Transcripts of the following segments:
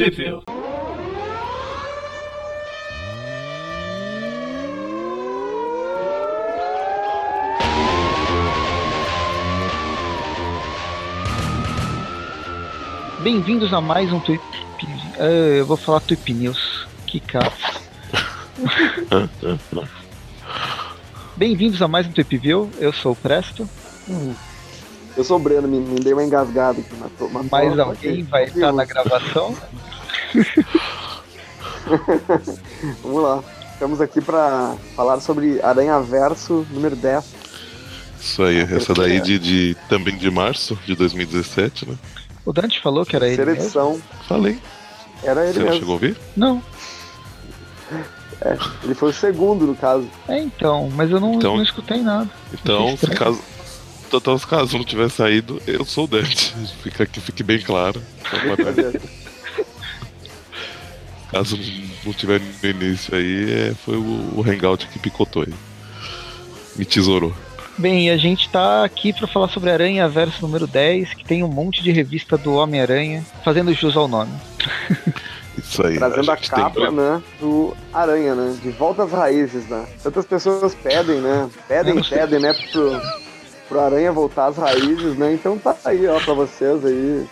Trivia. Bem-vindos a mais um Tweep. Uh, eu vou falar Tweep News. Que caso. Bem-vindos a mais um Tweep View. Eu sou o Presto. Hum. Eu sou o Breno, me, me dei uma engasgada aqui. Matou, Mais alguém vai estar na gravação? Vamos lá. Estamos aqui para falar sobre Aranha Verso número 10. Isso aí, essa daí de, de, também de março de 2017, né? O Dante falou que era Terceira ele. edição. Mesmo? Falei. Era ele Você mesmo. chegou a ouvir? Não. É, ele foi o segundo, no caso. É, então, mas eu não, Então- não escutei nada. Então, se estranho. caso, então, caso não tiver saído, eu sou o Dante. Fica que fique bem claro. Caso não tiver no início aí, é, foi o, o Hangout que picotou aí. Me tesourou. Bem, e a gente tá aqui para falar sobre Aranha Verso número 10, que tem um monte de revista do Homem-Aranha, fazendo jus ao nome. Isso aí. Trazendo a, tem capa, pra- né, do Aranha, né? De volta às raízes, né? Tantas pessoas pedem, né? Pedem, pedem, né? Pro, pro Aranha voltar às raízes, né? Então tá aí, ó, pra vocês aí.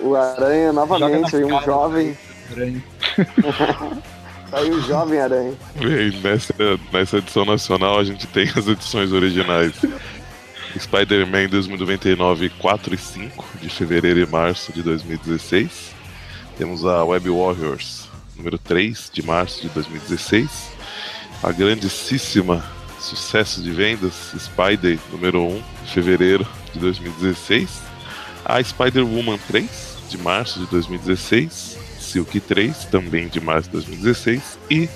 O Aranha, novamente, aí, um cara. jovem. Aranha. Aí o jovem Aranha. E nessa, nessa edição nacional a gente tem as edições originais. Spider-Man 2099 4 e 5, de fevereiro e março de 2016. Temos a Web Warriors número 3, de março de 2016. A grandíssima sucesso de vendas Spider número 1, de fevereiro de 2016. A Spider-Woman 3, de março de 2016. Silk 3, também de março de 2016. E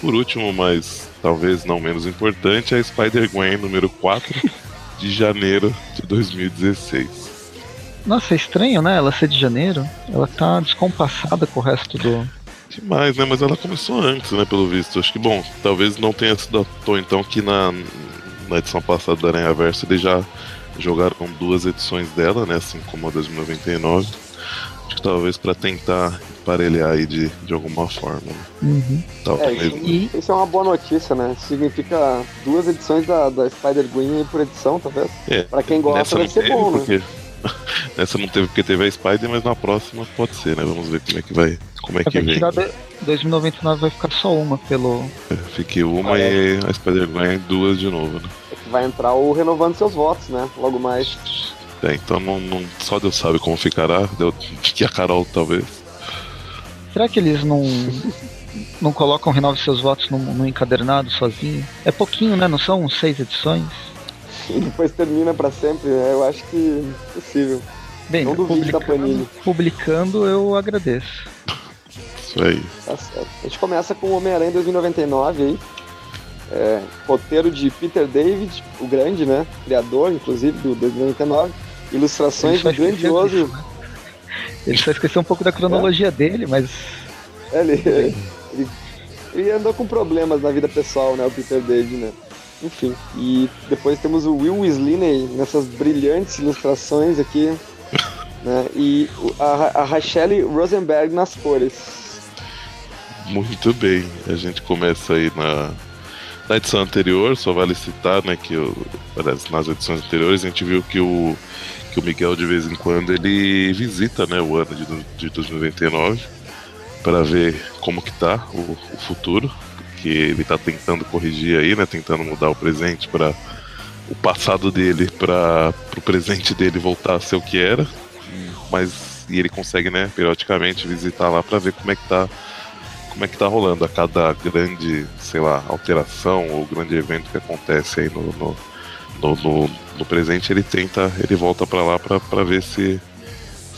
por último, mas talvez não menos importante, a Spider-Gwen número 4 de janeiro de 2016. Nossa, é estranho, né? Ela ser de janeiro. Ela tá descompassada com o resto do. Demais, né? Mas ela começou antes, né? Pelo visto. Acho que, bom, talvez não tenha sido à toa, então, que na, na edição passada da Aranha Verso eles já jogaram duas edições dela, né? Assim como a 2099. Acho que talvez para tentar emparelhar aí de, de alguma forma. Né? Uhum. Talvez. isso, E- isso é uma boa notícia, né? Significa duas edições da, da Spider-Gwen por edição, talvez. É, Pra quem gosta, não ser teve, bom, né? porque... Nessa não teve porque teve a Spider, mas na próxima pode ser, né? Vamos ver como é que vai. Como é É que vem. de 2099 vai ficar só uma pelo. Fique uma e a Spider-Man duas de novo, né? Vai entrar o renovando seus votos, né? Logo mais. É, então não, não- só Deus sabe como ficará. Deu, que a Carol talvez. Será que eles não. Não colocam Renove seus votos no, no encadernado sozinho? É pouquinho, né? Não são seis edições? E depois termina pra sempre, né? Eu acho que é possível. Bem, Não da Panini. publicando eu agradeço. Isso aí. Tá certo. A gente começa com o Homem-Aranha 2099 aí. É, roteiro de Peter David, o grande, né? Criador, inclusive, do 2099. Ilustrações do grandioso. né? Ele só esqueceu um pouco da cronologia dele, mas É, Ele, ele, ele andou com problemas na vida pessoal, né? O Peter David, né? Enfim. E depois temos o Will Weasley nessas brilhantes ilustrações aqui. né? E a, a Rachelle Rosenberg nas cores. Muito bem. A gente começa aí na, na edição anterior, só vale citar, né, que o, aliás, nas edições anteriores a gente viu que o, que o Miguel de vez em quando ele visita, né, o ano de, de 2099 para ver como que tá o, o futuro, que ele tá tentando corrigir aí, né, tentando mudar o presente para o passado dele para o presente dele voltar a ser o que era, mas e ele consegue, né, periodicamente visitar lá para ver como é que tá como é que tá rolando a cada grande, sei lá, alteração ou grande evento que acontece aí no, no, no, no- no presente, ele tenta, ele volta pra lá pra pra ver se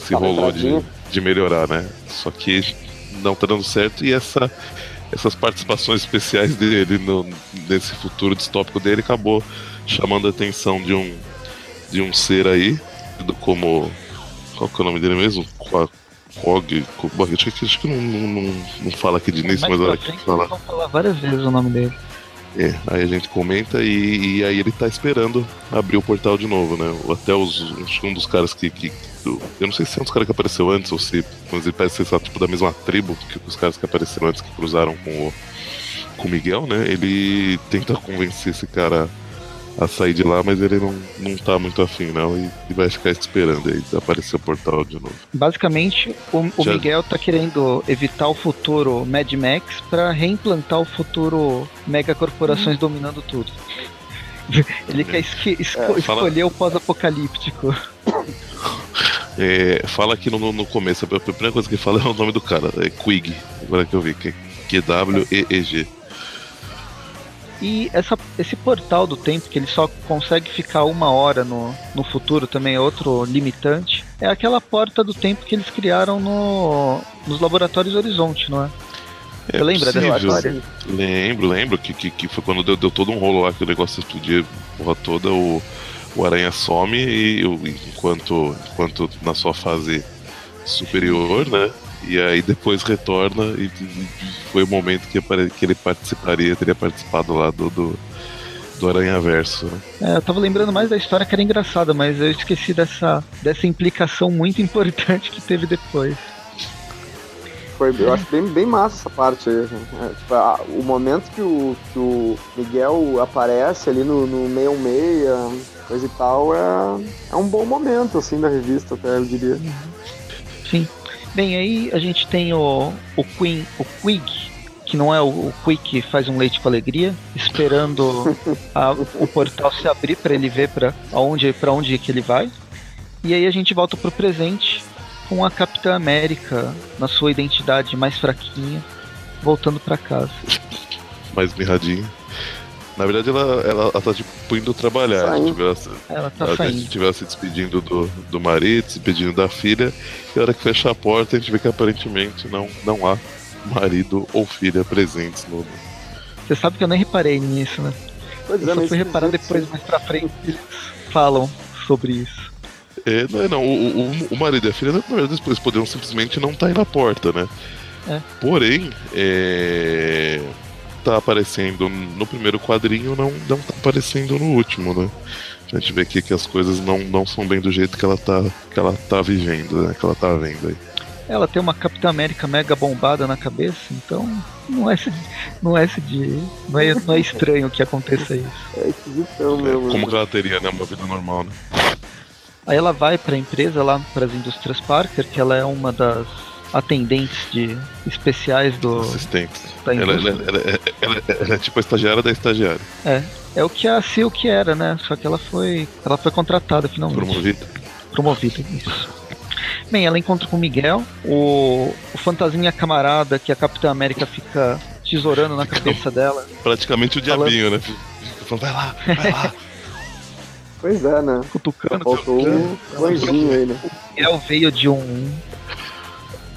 se uma rolou de, de melhorar, né? Só que não tá dando certo e essa essas participações especiais dele no, nesse futuro distópico dele acabou chamando a atenção de um de um ser aí, do como qual que é o nome dele mesmo? Qua- Cog, acho que, acho que não, não, não, não fala aqui de início, mais mas olha que fala. falar várias vezes o nome dele. É, aí a gente comenta e, e, aí ele tá esperando abrir o portal de novo, né? Até os, um dos caras que, que. Eu não sei se é um dos caras que apareceu antes ou se. Mas ele parece ser tipo da mesma tribo que os caras que apareceram antes que cruzaram com o, com o Miguel, né? Ele tenta convencer esse cara a sair de lá, mas ele não, não tá muito afim, não, e, e vai ficar esperando aí aparecer o portal de novo. Basicamente, o, o Miguel tá querendo evitar o futuro Mad Max para reimplantar o futuro megacorporações hum. dominando tudo. Ele quer esque, esco, é, fala... escolher o pós-apocalíptico. É, fala aqui no, no começo, a primeira coisa que fala é o nome do cara, é Quig, agora que eu vi, que é Q-W-E-E-G. E essa, esse portal do tempo, que ele só consegue ficar uma hora no, no futuro, também é outro limitante, é aquela porta do tempo que eles criaram no, nos laboratórios Horizonte, não é? É Você lembra dessa história? Lembro, lembro que, que, que foi quando deu, deu, todo um rolo lá que o negócio explodia porra toda, o, o Aranha some e enquanto, enquanto na sua fase superior, né? E aí depois retorna e, foi o momento que, que ele participaria, teria participado lá do, do, do Aranha Verso. Né? É, eu tava lembrando mais da história que era engraçada, mas eu esqueci dessa, dessa implicação muito importante que teve depois. Foi, eu acho bem, bem massa essa parte aí. É, tipo, a, o momento que o, que o Miguel aparece ali no, no 66, coisa e tal, é, é um bom momento assim da revista, até eu diria. Sim. Bem, aí a gente tem o, o Queen, o Quig, que não é o, o Quick que faz um leite com alegria, esperando a, o portal se abrir para ele ver para onde, pra onde que ele vai. E aí a gente volta pro presente com a Capitã América na sua identidade mais fraquinha, voltando para casa. mais mirradinha. Na verdade, ela, ela, ela tá tipo indo trabalhar. Saindo. Tivesse, ela tá ela saindo. estivesse se despedindo do, do marido, se despedindo da filha, e a hora que fecha a porta, a gente vê que aparentemente não, não há marido ou filha presentes no. Você sabe que eu nem reparei nisso, né? Pois eu é, só fui reparar depois, mais pra frente, eles falam sobre isso. É, não, é, não. O, o, o marido e a filha, na verdade, depois poderiam simplesmente não estar tá aí na porta, né? É. Porém, é tá aparecendo no primeiro quadrinho não, não tá aparecendo no último, né? A gente vê aqui que as coisas não, não são bem do jeito que ela tá, que ela tá vivendo, né? Que ela tá vendo aí. Ela tem uma Capitã América mega bombada na cabeça, então não é, não é, de, não é, não é estranho que aconteça isso. É esquisitão mesmo. É, como que ela teria, né? Uma vida normal, né? Aí ela vai para a empresa lá, para as indústrias Parker, que ela é uma das atendentes de especiais do. Assistentes. Ela, ela, ela, ela, é tipo a estagiária da estagiária. É. É o que a Silk era, né? Só que ela foi. Ela foi contratada finalmente. Promovida. Promovida, isso. Bem, ela encontra com o Miguel, o, o fantasminha camarada que a Capitã América fica tesourando na cabeça dela. Praticamente o diabinho, né? Falando, vai lá, vai lá. Pois é, né? Cutucando. Faltou um anjinho aí, né? O Miguel veio de um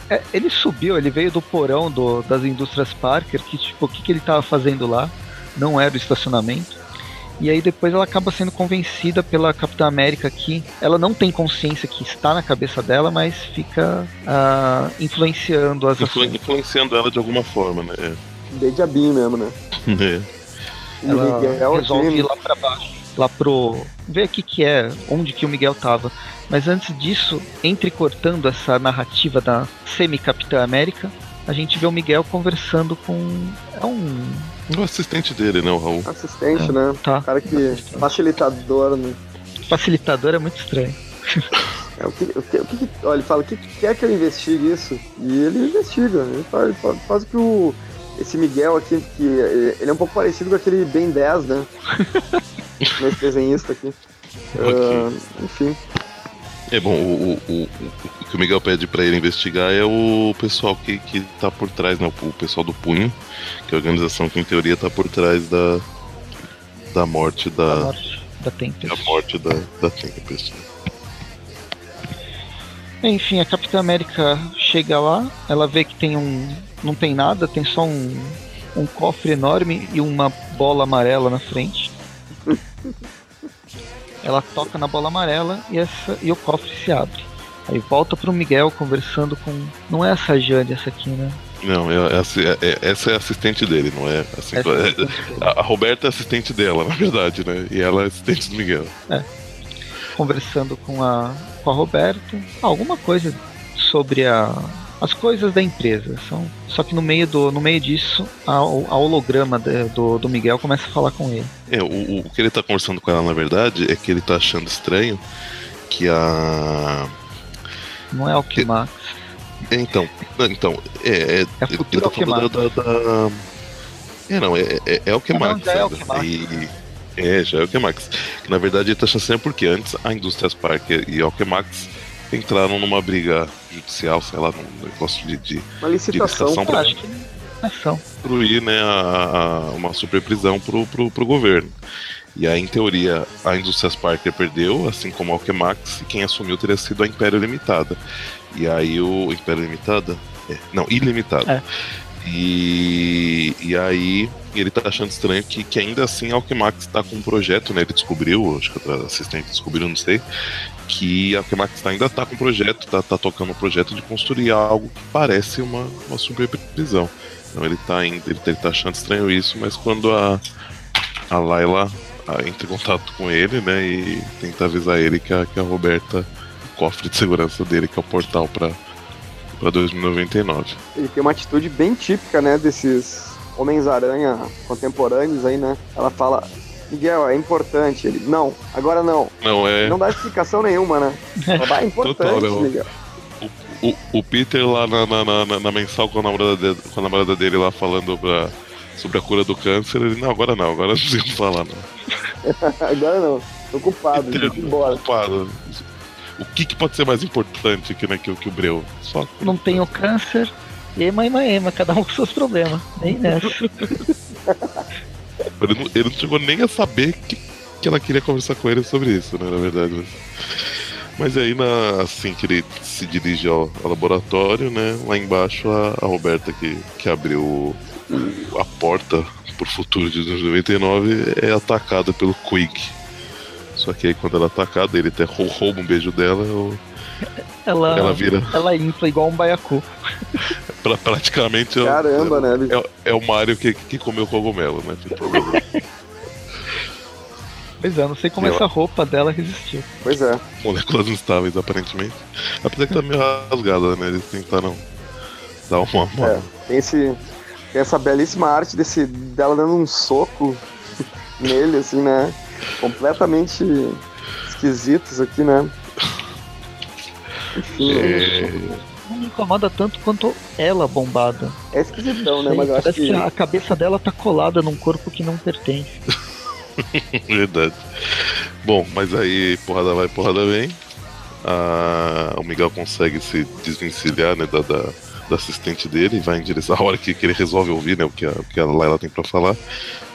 é, ele subiu, ele veio do porão do, das indústrias Parker, que tipo, o que, que ele estava fazendo lá? Não era o estacionamento. E aí depois ela acaba sendo convencida pela Capitã América que ela não tem consciência que está na cabeça dela, mas fica uh, influenciando as Influ ações. Influenciando ela de alguma forma, né? É. Bem diabinho mesmo, né? É. Ela resolve ir lá para baixo, lá pro... ver o que que é, onde que o Miguel tava. Mas antes disso, entrecortando essa narrativa da semi-Capitã América, a gente vê o Miguel conversando com. É um. O assistente dele, né, o Raul? Assistente, é, né? Tá. O cara que. Facilitador, né? Facilitador é muito estranho. É, o que, o que, o que, olha, ele fala, o que quer que eu investigue isso? E ele investiga. Ele faz, faz o que o. Esse Miguel aqui, que ele é um pouco parecido com aquele Ben 10, né? Nesse desenhista aqui. Okay. Uh, enfim. É bom, o, o, o, o, que o Miguel pede para ele investigar é o pessoal que, que tá por trás, né? O, pessoal do Punho, que é a organização que em teoria tá por trás da, da morte da. Da morte da Tempest. Da morte da, da Tempest. Enfim, a Capitã América chega lá, ela vê que tem um. não tem nada, tem só um, um cofre enorme e uma bola amarela na frente. ela toca na bola amarela e, essa, e o cofre se abre. Aí volta pro Miguel conversando com. Não é essa Jane, essa aqui, né? Não, é, é, é, essa é assistente dele, não é? Assim, é a, a, Roberta é assistente dela, na verdade, né? E ela é assistente do Miguel. É. Conversando com a, com a Roberta, alguma coisa sobre a, as coisas da empresa. São, só que no meio, do, no meio disso, a, a holograma de, do, do Miguel começa a falar com ele. É, o, o que ele tá conversando com ela, na verdade, é que ele tá achando estranho que a. Não é o que Max. Então, então, é. É, é ele tá falando da, da, da, É, não, é, é, é o que Max. é o que Max. E, é, já é o que Max. Na verdade ele tá achando porque antes a Indústrias Parker e a Alchemax entraram numa briga judicial, sei lá, num negócio de, de, uma licitação, de licitação pra construir né, a, a, uma superprisão pro, pro, pro governo. E aí, em teoria, a Indústrias Parker perdeu, assim como a Alchemax, e quem assumiu teria sido a Império Limitada. E aí o Império Limitada? É, não, Ilimitada. É. E, e aí ele tá achando estranho que, que ainda assim a Alchemax tá com um projeto, né? Ele descobriu, acho que a assistente descobriu, não sei, que a Alchemax ainda tá com um projeto, tá, tá tocando um projeto de construir algo que parece uma, uma superprisão. Então ele tá, ainda, ele, ele tá achando estranho isso, mas quando a, a Layla entra em contato com ele, né, e tenta avisar ele que a, que a Roberta, o cofre de segurança dele, que é o portal para para 2099. Ele tem uma atitude bem típica, né, desses Homens-Aranha contemporâneos aí, né? Ela fala, Miguel, é importante. Ele, não, agora não. Não é. Não dá explicação nenhuma, né? Ela, é importante, Total, né, Miguel. O, o, o, Peter lá na, na, na, na, mensal com a, namorada dele, com a namorada dele lá falando pra, sobre a cura do câncer, ele, não, agora não, agora não precisa falar, não. agora não, tô ocupado, Peter, embora. Ocupado o que, que pode ser mais importante que, né, que, que o Breu? Só não tem o câncer, ema, ema, ema, cada um com seus problemas. Nem nessa. ele, não, ele não chegou nem a saber que, que ela queria conversar com ele sobre isso, né, na verdade. Mas aí, na, assim que ele se dirige ao, ao laboratório, né, lá embaixo a, a Roberta que, que abriu o, a porta pro futuro de 2099 é atacada pelo Quig só que aí quando ela é atacada, ele até rouba um beijo dela, eu... ela, ela vira. Ela infla igual um baiacu. pra, praticamente Caramba, é, né? É, é, o Mario que, que comeu cogumelo, né? Pois é, não sei como essa roupa dela resistiu. Pois é. Moléculas instáveis, aparentemente. Apesar que tá meio rasgada, né? Eles tentaram dar uma. uma... É, tem, esse, tem essa belíssima arte desse, dela dando um soco nele, assim, né? Completamente esquisitos aqui, né? Enfim. É... Não me incomoda tanto quanto ela bombada. É esquisitão, né? Mas eu acho que... que a cabeça dela tá colada num corpo que não pertence. Verdade. Bom, mas aí porrada vai, porrada vem. Ah, o Miguel consegue se desvencilhar né, da, da, da, assistente dele e vai em direção. A hora que, que ele resolve ouvir né, o, que a, o que a Laila tem para falar,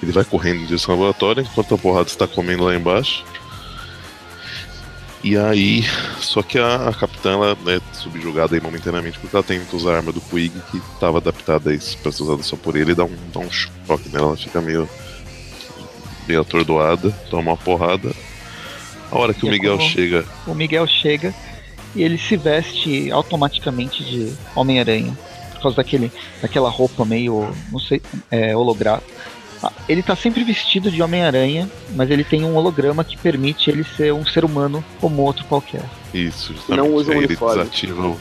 ele vai correndo em direção ao laboratório enquanto a porrada está comendo lá embaixo. E aí, só que a, a capitã ela é subjugada aí momentaneamente porque ela tenta usar a arma do Quig que estava adaptada para ser usada só por ele e dá um, dá um choque nela, ela fica meio, meio atordoada, toma uma porrada. A hora que e o Miguel chega. O Miguel chega e ele se veste automaticamente de Homem-Aranha. Por causa daquele, daquela roupa meio, não sei, é, holográfica ele tá sempre vestido de Homem-Aranha, mas ele tem um holograma que permite ele ser um ser humano como outro qualquer. Isso, justamente. Não usa o uniforme. Desativa o...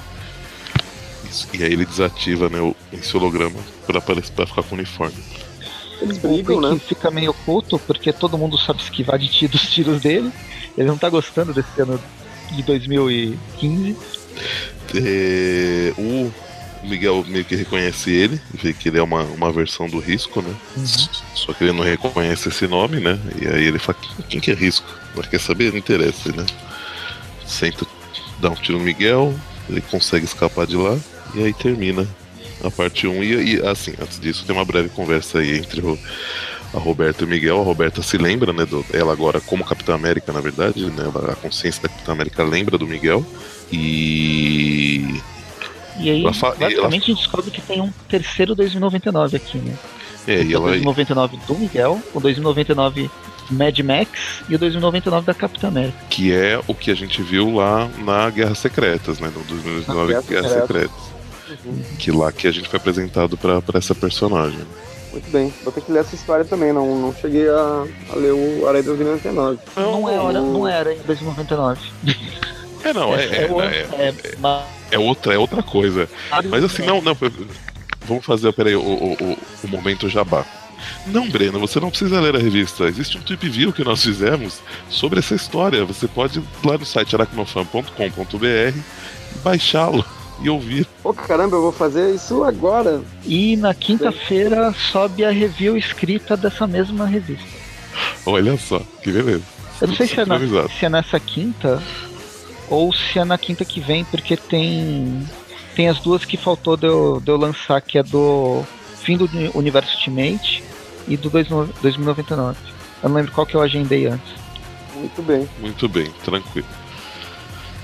Isso, e aí ele desativa né, o, esse holograma pra, pra ficar com o uniforme. Eles brigam, né? fica meio oculto, porque todo mundo sabe esquivar de ti dos tiros dele. Ele não tá gostando desse ano de 2015. É, o Miguel meio que reconhece ele, vê que ele é uma, uma versão do Risco, né? Uhum. Só que ele não reconhece esse nome, né? E aí ele fala, quem que é Risco? Mas quer saber? Não interessa, né? Senta, dá um tiro no Miguel, ele consegue escapar de lá, e aí termina a parte 1. E, e assim, antes disso tem uma breve conversa aí entre o, a Roberta e o Miguel. A Roberta se lembra, né? Do, ela agora como Capitã América, na verdade, né? a consciência da Capitã América lembra do Miguel. E e aí, basicamente, ela... a gente descobre que tem um terceiro 2099 aqui, né? É, e ela... O 2099 do Miguel, o 2099 Mad Max e o 2099 da Capitã América. Que é o que a gente viu lá na Guerra Secretas, né? No 2099 Guerra, Guerra Secretas. Uhum. Que lá que a gente foi apresentado para essa personagem. Muito bem, vou ter que ler essa história também, não, não cheguei a, a ler o Aranha 2099. Não, não, é, hora, não é Aranha 2099. É, não, é, é, é, é, é, outra, é outra coisa. Mas assim, não, não, vamos fazer, peraí, o, o, o momento jabá. Não, Breno, você não precisa ler a revista. Existe um tweet view que nós fizemos sobre essa história. Você pode ir lá no site aracnofan.com.br e baixá-lo e ouvir. Pô, caramba, eu vou fazer isso agora. E na quinta-feira sobe a review escrita dessa mesma revista. Olha só, que beleza. Eu não sei se é, na, se é nessa quinta ou se é na quinta que vem, porque tem tem as duas que faltou de eu, de eu lançar, que é do fim do universo Ultimate e do 2099. Eu não lembro qual que eu agendei antes. Muito bem. Muito bem, tranquilo.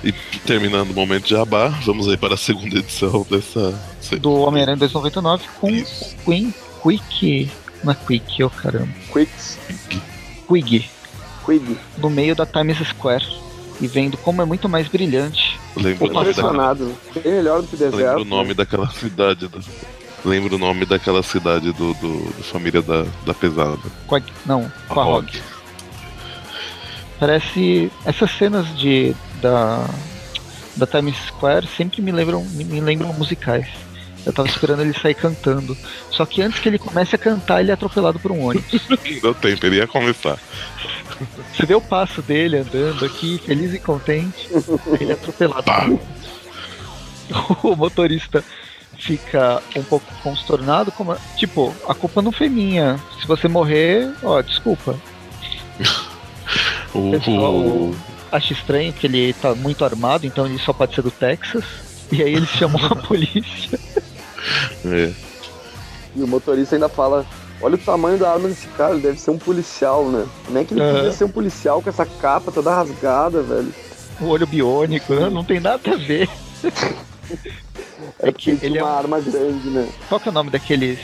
E terminando o momento de jabá, vamos aí para a segunda edição dessa. Do Homem-Aranha 299 com Isso. o Queen Quick. Não é Quick, oh caramba. Quicks. Quig. Quig. No meio da Times Square. E vendo como é muito mais brilhante. Lembro impressionado. Bem melhor do que o deserto. Lembro o nome né? daquela cidade. Do... Lembro o nome daquela cidade do, do, do família da, da pesada. Quag... Não, Quahog. Parece. Essas cenas de da, da Times Square sempre me lembram, me lembram musicais. Eu tava esperando ele sair cantando. Só que antes que ele comece a cantar, ele é atropelado por um ônibus. Deu tempo, ele ia começar. Você vê o passo dele andando aqui, feliz e contente. Ele é atropelado. O motorista fica um pouco consternado, como tipo, a culpa não foi minha. Se você morrer, ó, desculpa. o, o, acha estranho que ele tá muito armado, então ele só pode ser do Texas. E aí eles chamam a polícia. É. E o motorista ainda fala: Olha o tamanho da arma desse cara, ele deve ser um policial, né? Nem que ele é. podia ser um policial com essa capa toda rasgada, velho. O olho biônico, né? Não tem nada a ver. é, que ele é uma arma grande, né? Qual que é o nome daqueles.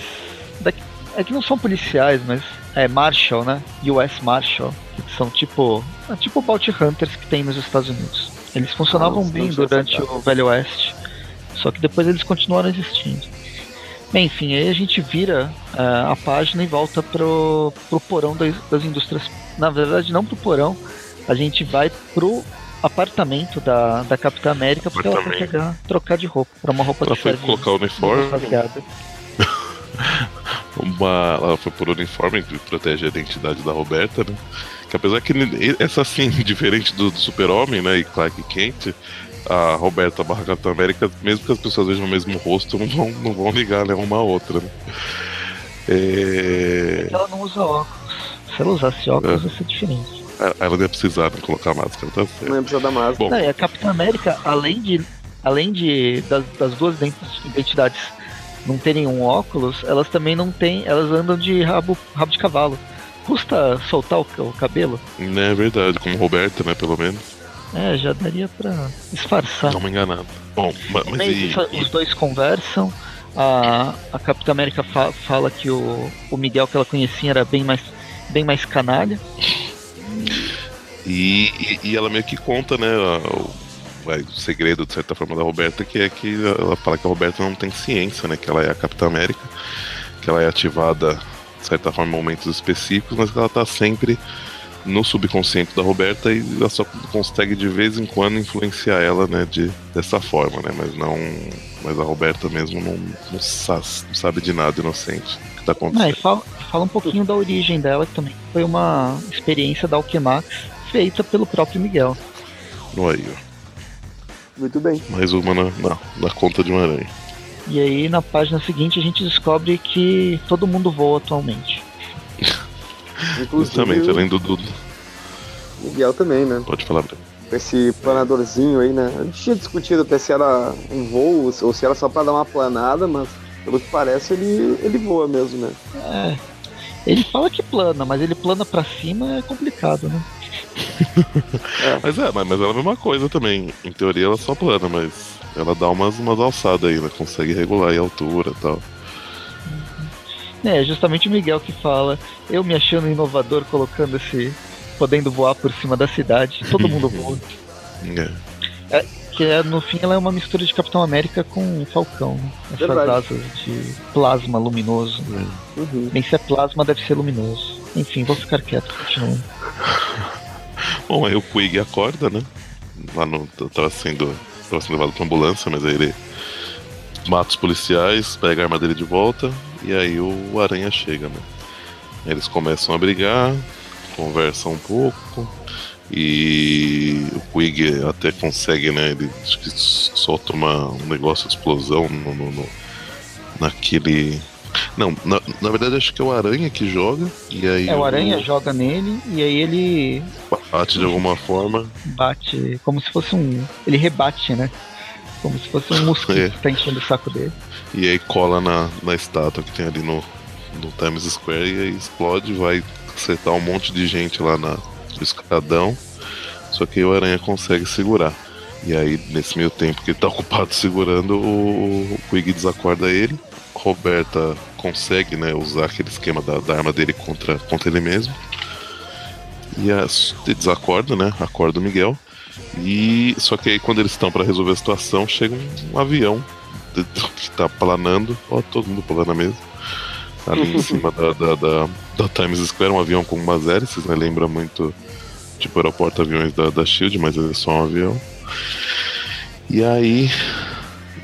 Da... É que não são policiais, mas é Marshall, né? US Marshall. Que são tipo. É tipo Bounty Hunters que tem nos Estados Unidos. Eles funcionavam Nossa, bem durante o Velho Oeste. Só que depois eles continuaram existindo. Bem, enfim, aí a gente vira uh, a página e volta pro, pro porão das, das indústrias. Na verdade, não pro porão, a gente vai pro apartamento da, da Capitã América porque ela pegar, trocar de roupa para uma roupa ela foi colocar o uniforme. uma, ela foi por uniforme que protege a identidade da Roberta, né? Que apesar que essa assim, diferente do, do Super-Homem, né? E Clark Kent, a Roberta barra Capitã América, mesmo que as pessoas vejam o mesmo rosto, não vão, não vão ligar né, uma a outra. Né? É... Ela não usa óculos. Se ela usasse óculos, é. ia ser diferente. É, ela não ia precisar de colocar máscara, tá certo. Não ia precisar da máscara. Bom. Não, e a Capitã América, além de. Além de das, das duas identidades não terem um óculos, elas também não têm. Elas andam de rabo, rabo de cavalo. Custa soltar o, o cabelo? É verdade, como Roberta, né, pelo menos. É, já daria pra disfarçar. Não me enganando. Bom, mas, mas e... Os dois conversam. A, a Capitã América fa fala que o, o Miguel que ela conhecia era bem mais, bem mais canalha. E, e, e ela meio que conta, né, o, o, segredo, de certa forma, da Roberta, que é que ela fala que a Roberta não tem ciência, né, que ela é a Capitã América, que ela é ativada, de certa forma, em momentos específicos, mas que ela tá sempre no subconsciente da Roberta e ela só consegue de vez em quando influenciar ela, né, de, dessa forma, né, mas não, mas a Roberta mesmo não, não, sabe, não sabe de nada inocente que tá acontecendo. Não, fala, fala, um pouquinho da origem dela, que também foi uma experiência da Alquemax feita pelo próprio Miguel. Aí, ó. Muito bem. Mais uma na, na, na conta de uma aranha. E aí na página seguinte a gente descobre que todo mundo voa atualmente. Justamente, além do Dudu. Miguel também, né? Pode falar, Com esse planadorzinho aí, né? A gente tinha discutido até se era um voo ou se era só pra dar uma planada, mas pelo que parece ele, ele voa mesmo, né? É. Ele fala que plana, mas ele plana pra cima é complicado, né? é. Mas é, mas ela é a mesma coisa também. Em teoria ela só plana, mas ela dá umas, umas alçadas aí, né? Consegue regular a altura e tal. É, justamente o Miguel que fala, eu me achando inovador colocando esse. podendo voar por cima da cidade, todo mundo voa. É. é. que é, no fim ela é uma mistura de Capitão América com Falcão. Né? Essas Verdade. asas de plasma luminoso. Uhum. Bem, se é plasma, deve ser luminoso. Enfim, vou ficar quieto, continuando. Bom, aí o Quig acorda, né? Lá no. Tava sendo. Tava sendo levado pra ambulância, mas aí ele mata os policiais, pega a arma dele de volta e aí o Aranha chega, né? Eles começam a brigar, conversam um pouco e o Quig até consegue, né? Ele solta uma, um negócio de explosão no, no- no- naquele. Não, na, na verdade acho que é o Aranha que joga e aí É, o Aranha joga nele e aí ele bate de alguma forma bate como se fosse um. Ele rebate, né? Como se fosse um mosquito É. que tá enchendo o saco dele. E aí cola na, na estátua que tem ali no, no Times Square e aí explode, vai acertar um monte de gente lá na, no escadão. Só que aí o Aranha consegue segurar. E aí, nesse meio tempo que ele tá ocupado segurando, o, o Quig desacorda ele. Roberta consegue né, usar aquele esquema da, da arma dele contra, contra ele mesmo. E as, desacorda, né? Acorda o Miguel. E só que aí quando eles estão para resolver a situação, chega um, um avião de- que tá planando, ó, todo mundo plana mesmo. Ali em cima da, da, da, da Times Square, um avião com umas hélices, né? Lembra muito tipo aeroporto aviões da, da Shield, mas é só um avião. E aí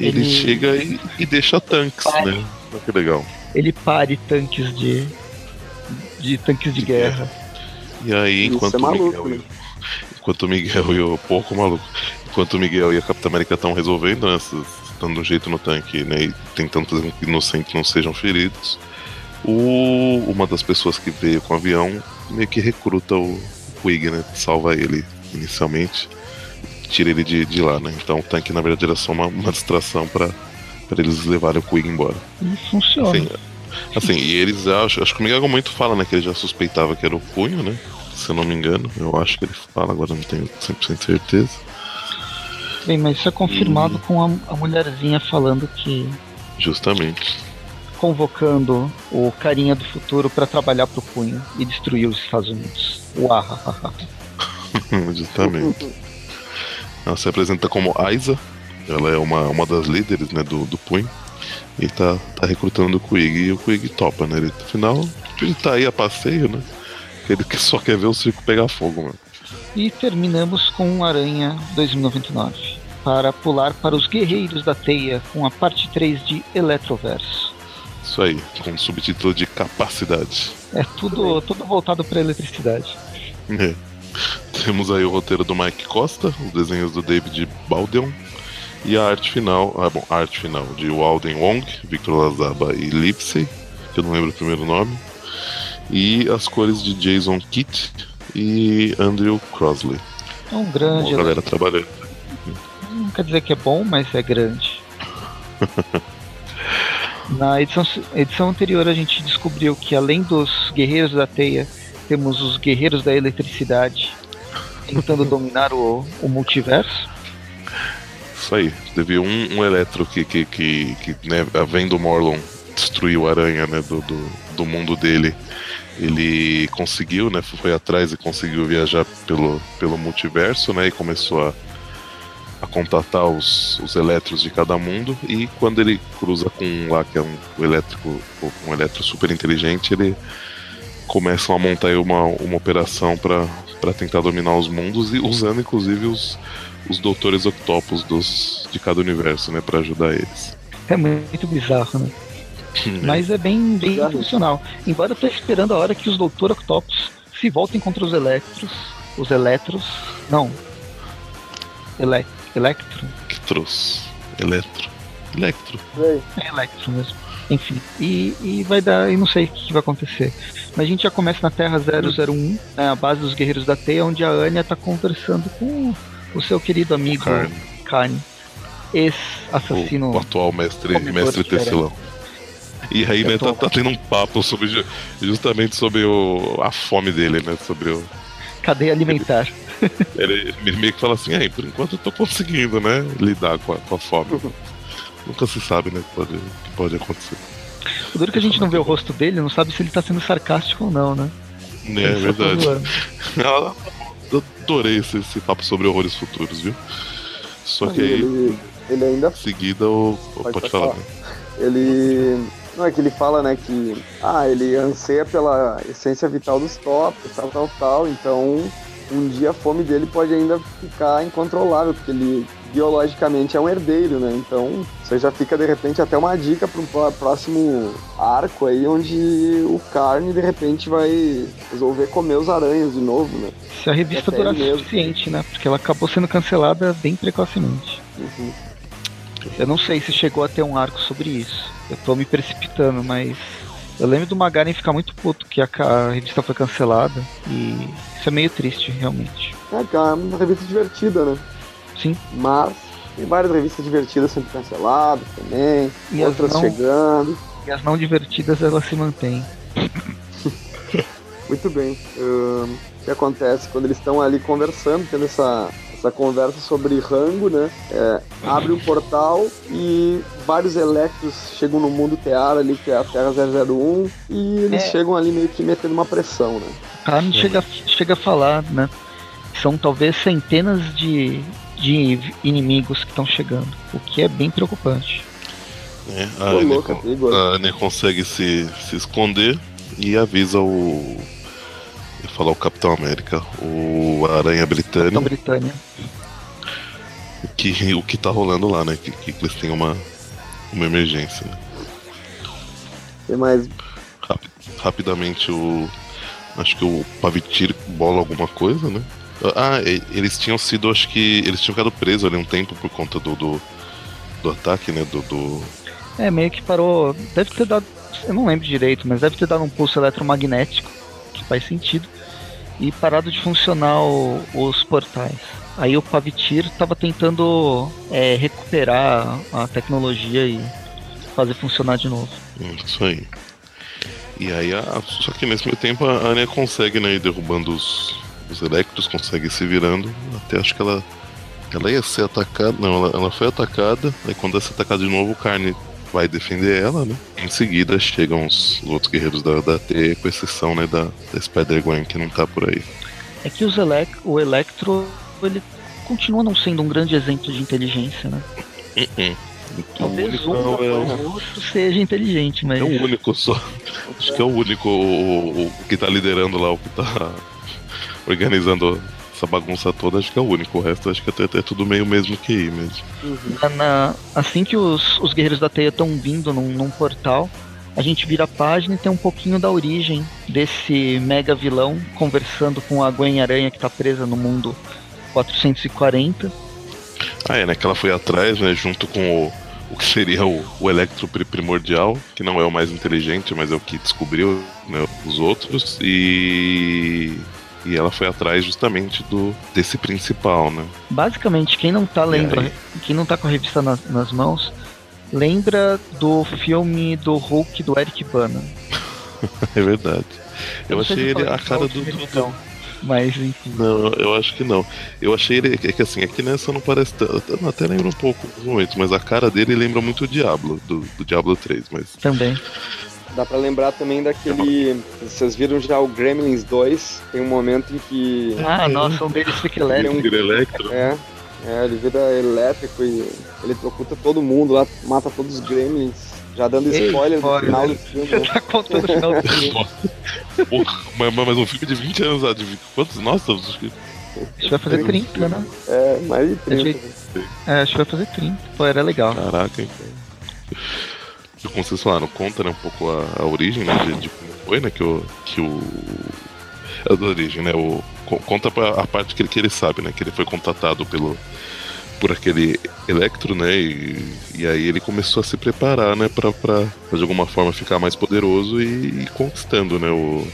ele, Ele- chega e, e deixa tanques, Pare. né? Olha que legal. Ele pare tanques de. de tanques de De guerra. E aí, Isso enquanto é maluco, o Miguel, né? enquanto o Miguel e o pouco maluco, enquanto o Miguel e a Capitã América estão resolvendo, né, essas- dando um jeito no tanque, né, e tentando fazer com que inocentes não sejam feridos, o, uma das pessoas que veio com o avião meio que recruta o Quig, né, salva ele inicialmente, tira ele de, de lá, né. Então o tanque na verdade era só uma, uma distração para eles levarem o Quig embora. E funciona. Assim, assim, e eles acham, acho que o Miguel muito fala, né, que ele já suspeitava que era o punho, né? Se eu não me engano, eu acho que ele fala, agora não tenho 100% certeza. Bem, mas isso é confirmado Hum. com a, a mulherzinha falando que. Justamente. convocando o carinha do futuro pra trabalhar pro punho e destruir os Estados Unidos. Uahaha. Justamente. Ela se apresenta como Aiza, ela é uma, uma das líderes, né, do, do punho. E tá, tá recrutando o Quig, e o Quig topa, né? Ele, afinal, ele tá aí a passeio, né? Ele que só quer ver o circo pegar fogo, mano. E terminamos com Aranha 2099 para pular para os Guerreiros da Teia com a parte 3 de Eletroverso. Isso aí, com o subtítulo de capacidade. É tudo, tudo voltado para eletricidade. É. Temos aí o roteiro do Mike Costa, os desenhos do David Baldeon e a arte final, ah bom, a arte final de Walden Wong, Victor Lazaba e Lipsey, que eu não lembro o primeiro nome, e as cores de Jason Kitt e Andrew Crosley. É um grande. Uma galera trabalhando. Não quer dizer que é bom, mas é grande. Na edição, edição anterior a gente descobriu que além dos Guerreiros da Teia, temos os Guerreiros da Eletricidade tentando dominar o, o multiverso. Isso aí. Teve um, um eletro que, que, que, que né, Morlon destruir o aranha né, do, do, do mundo dele. Ele conseguiu, né? Foi atrás e conseguiu viajar pelo, pelo multiverso, né? E começou a, a contatar os, os elétrons de cada mundo. E quando ele cruza com um lá, que é um elétrico, um eletro super inteligente, ele começam a montar uma, uma operação para tentar dominar os mundos e usando inclusive os, os doutores octopus dos, de cada universo, né, para ajudar eles. É muito bizarro, né? Mas é bem, bem Bizarro. funcional. Embora eu tô esperando a hora que os Doutor Octopus se voltem contra os Electros. Os Eletros. Não. Ele, Electro. Electros. Eletro. Electro. É Electro mesmo. Enfim. E, e vai dar. E não sei o que vai acontecer. Mas a gente já começa na Terra 001, né, a base dos Guerreiros da Teia, onde a Anya tá conversando com o seu querido amigo Carne. Kanye. Ex-assassino. O, o atual mestre, mestre tecelão. E aí, né, tá, tá tendo um papo sobre ju- justamente sobre o, a fome dele, né? Sobre o. Cadeia alimentar. Ele, ele meio que fala assim, aí, por enquanto eu tô conseguindo, né? Lidar com a, com a fome. Nunca se sabe, né? Que pode, que pode acontecer. O duro é que a gente não vê o rosto dele, não sabe se ele tá sendo sarcástico ou não, né? É, tá verdade. Eu adorei esse, esse papo sobre horrores futuros, viu? Só que aí, ele, ele ainda em seguida, o. Pode Pode, falar. falar. né? ele não é que ele fala né que ah ele anseia pela essência vital dos tópicos tal tal tal então um dia a fome dele pode ainda ficar incontrolável porque ele biologicamente é um herdeiro né então aí já fica de repente até uma dica para um próximo arco aí onde o carne de repente vai resolver comer os aranhas de novo né Se a revista Até durar suficiente, né? Porque ela acabou sendo cancelada bem precocemente. Uhum. Eu não sei se chegou a ter um arco sobre isso. Eu tô me precipitando, mas. Eu lembro do Magaren ficar muito puto que a, a revista foi cancelada. E isso é meio triste, realmente. é cara, uma revista divertida né Sim. mas tem várias revistas divertidas sendo canceladas também E as outras não- chegando E as não divertidas elas se mantêm. Muito bem. Ahn, o que acontece quando eles estão ali conversando, tendo essa, essa conversa sobre rango, né? É, abre um portal e vários Electros chegam no mundo Tear ali, que é a Terra 001, e eles É. chegam ali meio que metendo uma pressão, né? O Carne chega, chega a falar, né? São talvez centenas de, de inimigos que estão chegando. O que é bem preocupante. É, Tô a Anya louca, con- perigoso. a Anya consegue se, se esconder e avisa o. Eu ia falar o Capitão América, o Aranha Então, Britânico, Britânia. que o que tá rolando lá, né? Que, que eles têm uma, uma emergência. Né? Tem mais. Rapi- rapidamente o. Acho que o Pavitir bola alguma coisa, né? Ah, eles tinham sido, acho que. Eles tinham ficado presos ali um tempo por conta do. do, do ataque, né? Do, do. É, meio que parou. Deve ter dado. Eu não lembro direito, mas deve ter dado um pulso eletromagnético, que faz sentido. E parado de funcionar o- os portais. Aí o Pavitir estava tentando é, recuperar a tecnologia e fazer funcionar de novo. Isso aí. E aí, a- só que nesse meio tempo a Anya consegue, né, ir derrubando os, os Electros, consegue ir se virando, até acho que ela, ela ia ser atacada, não, ela, ela foi atacada, aí quando ela ser atacada de novo, o Carne vai defender ela, né, em seguida chegam os, os outros guerreiros da, da T, com exceção, né, da, da Spider-Gwen, que não tá por aí. É que os Elec o Electro, ele continua não sendo um grande exemplo de inteligência, né? Uh-uh. O Talvez um é, o- ou outro seja inteligente, mas é o único só. Acho que é o único o, o- o que tá liderando lá, o que tá organizando essa bagunça toda, acho que é o único. O resto acho que até é tudo meio mesmo que ir mesmo. na- na- assim que os, os guerreiros da teia estão vindo num, num portal, a gente vira a página e tem um pouquinho da origem desse mega vilão conversando com a Gwen Aranha que tá presa no mundo 440. Ah, é, né? Que ela foi atrás, né? Junto com o, o que seria o, o Electro pri- primordial, que não é o mais inteligente, mas é o que descobriu né, os outros. E. E ela foi atrás justamente do desse principal, né? Basicamente, quem não tá aí? quem não tá com a revista nas, nas mãos, lembra do filme do Hulk do Eric Bana. É verdade. Eu achei ele a cara do, do, Mas enfim. Não, eu acho que não. Eu achei ele. É que assim, aqui nessa não parece. tanto- Até lembra um pouco nos momentos, mas a cara dele lembra muito o Diablo, do, do Diablo 3. Mas. Também. Dá pra lembrar também daquele. Vocês viram já o Gremlins 2? Tem um momento em que. Ah, nossa, um deles fica Ele é elétrico. um- Vira Electro. É, é, ele vira elétrico e ele trocuta todo mundo lá, mata todos os Gremlins. Já dando Ei, spoiler do spoiler. final do filme. Você né? tá contando o final do filme. Porra, mas, mas um filme de 20 anos, ah, de quantos? Nossa, acho que- Acho que vai fazer 30, né? É, mais de 30. Achei- É, acho que vai fazer 30. Pô, era legal. caraca, então. Vocês falaram, conta né, um pouco a, a origem, né? De, de como foi, né? Que o. Que o é da origem, né? O, co- conta a parte que ele, que ele sabe, né? Que ele foi contatado pelo. Por aquele Electro, né? E, e aí ele começou a se preparar, né? Pra, pra, pra de alguma forma ficar mais poderoso e, e conquistando, né? O,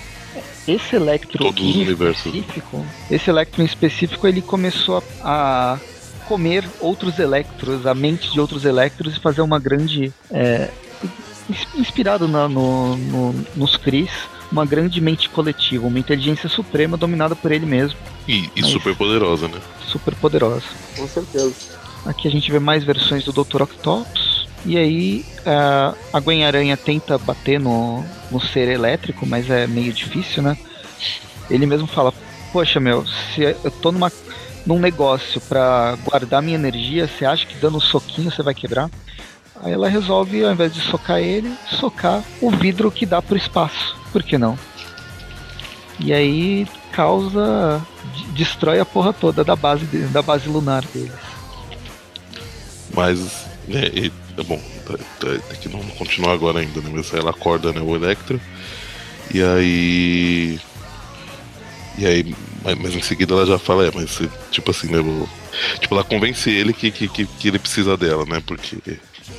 Esse Electro Todos os universos. específico, esse Electro em específico, ele começou a, a comer outros Electros, a mente de outros Electros e fazer uma grande. É, inspirado na- no, no- nos Cris, uma grande mente coletiva, uma inteligência suprema dominada por ele mesmo, e, e Mas- super poderosa, né? super poderosa. Com certeza. Aqui a gente vê mais versões do Dr. Octopus. E aí a- a Gwen Aranha tenta bater no, no ser elétrico, mas é meio difícil, né? Ele mesmo fala, poxa meu, se eu tô numa, num negócio para guardar minha energia, você acha que dando um soquinho você vai quebrar? Aí ela resolve, ao invés de socar ele, socar o vidro que dá pro espaço. Por que não? E aí causa. destrói a porra toda da base, da base lunar deles. Mas, é, é bom, tá, tá, tá que não continuar agora ainda, né? Mas ela acorda né, o Electro. E aí. E aí, mas, em seguida ela já fala, é, mas tipo assim, né? Tipo, ela convence ele que, que, que ele precisa dela, né? Porque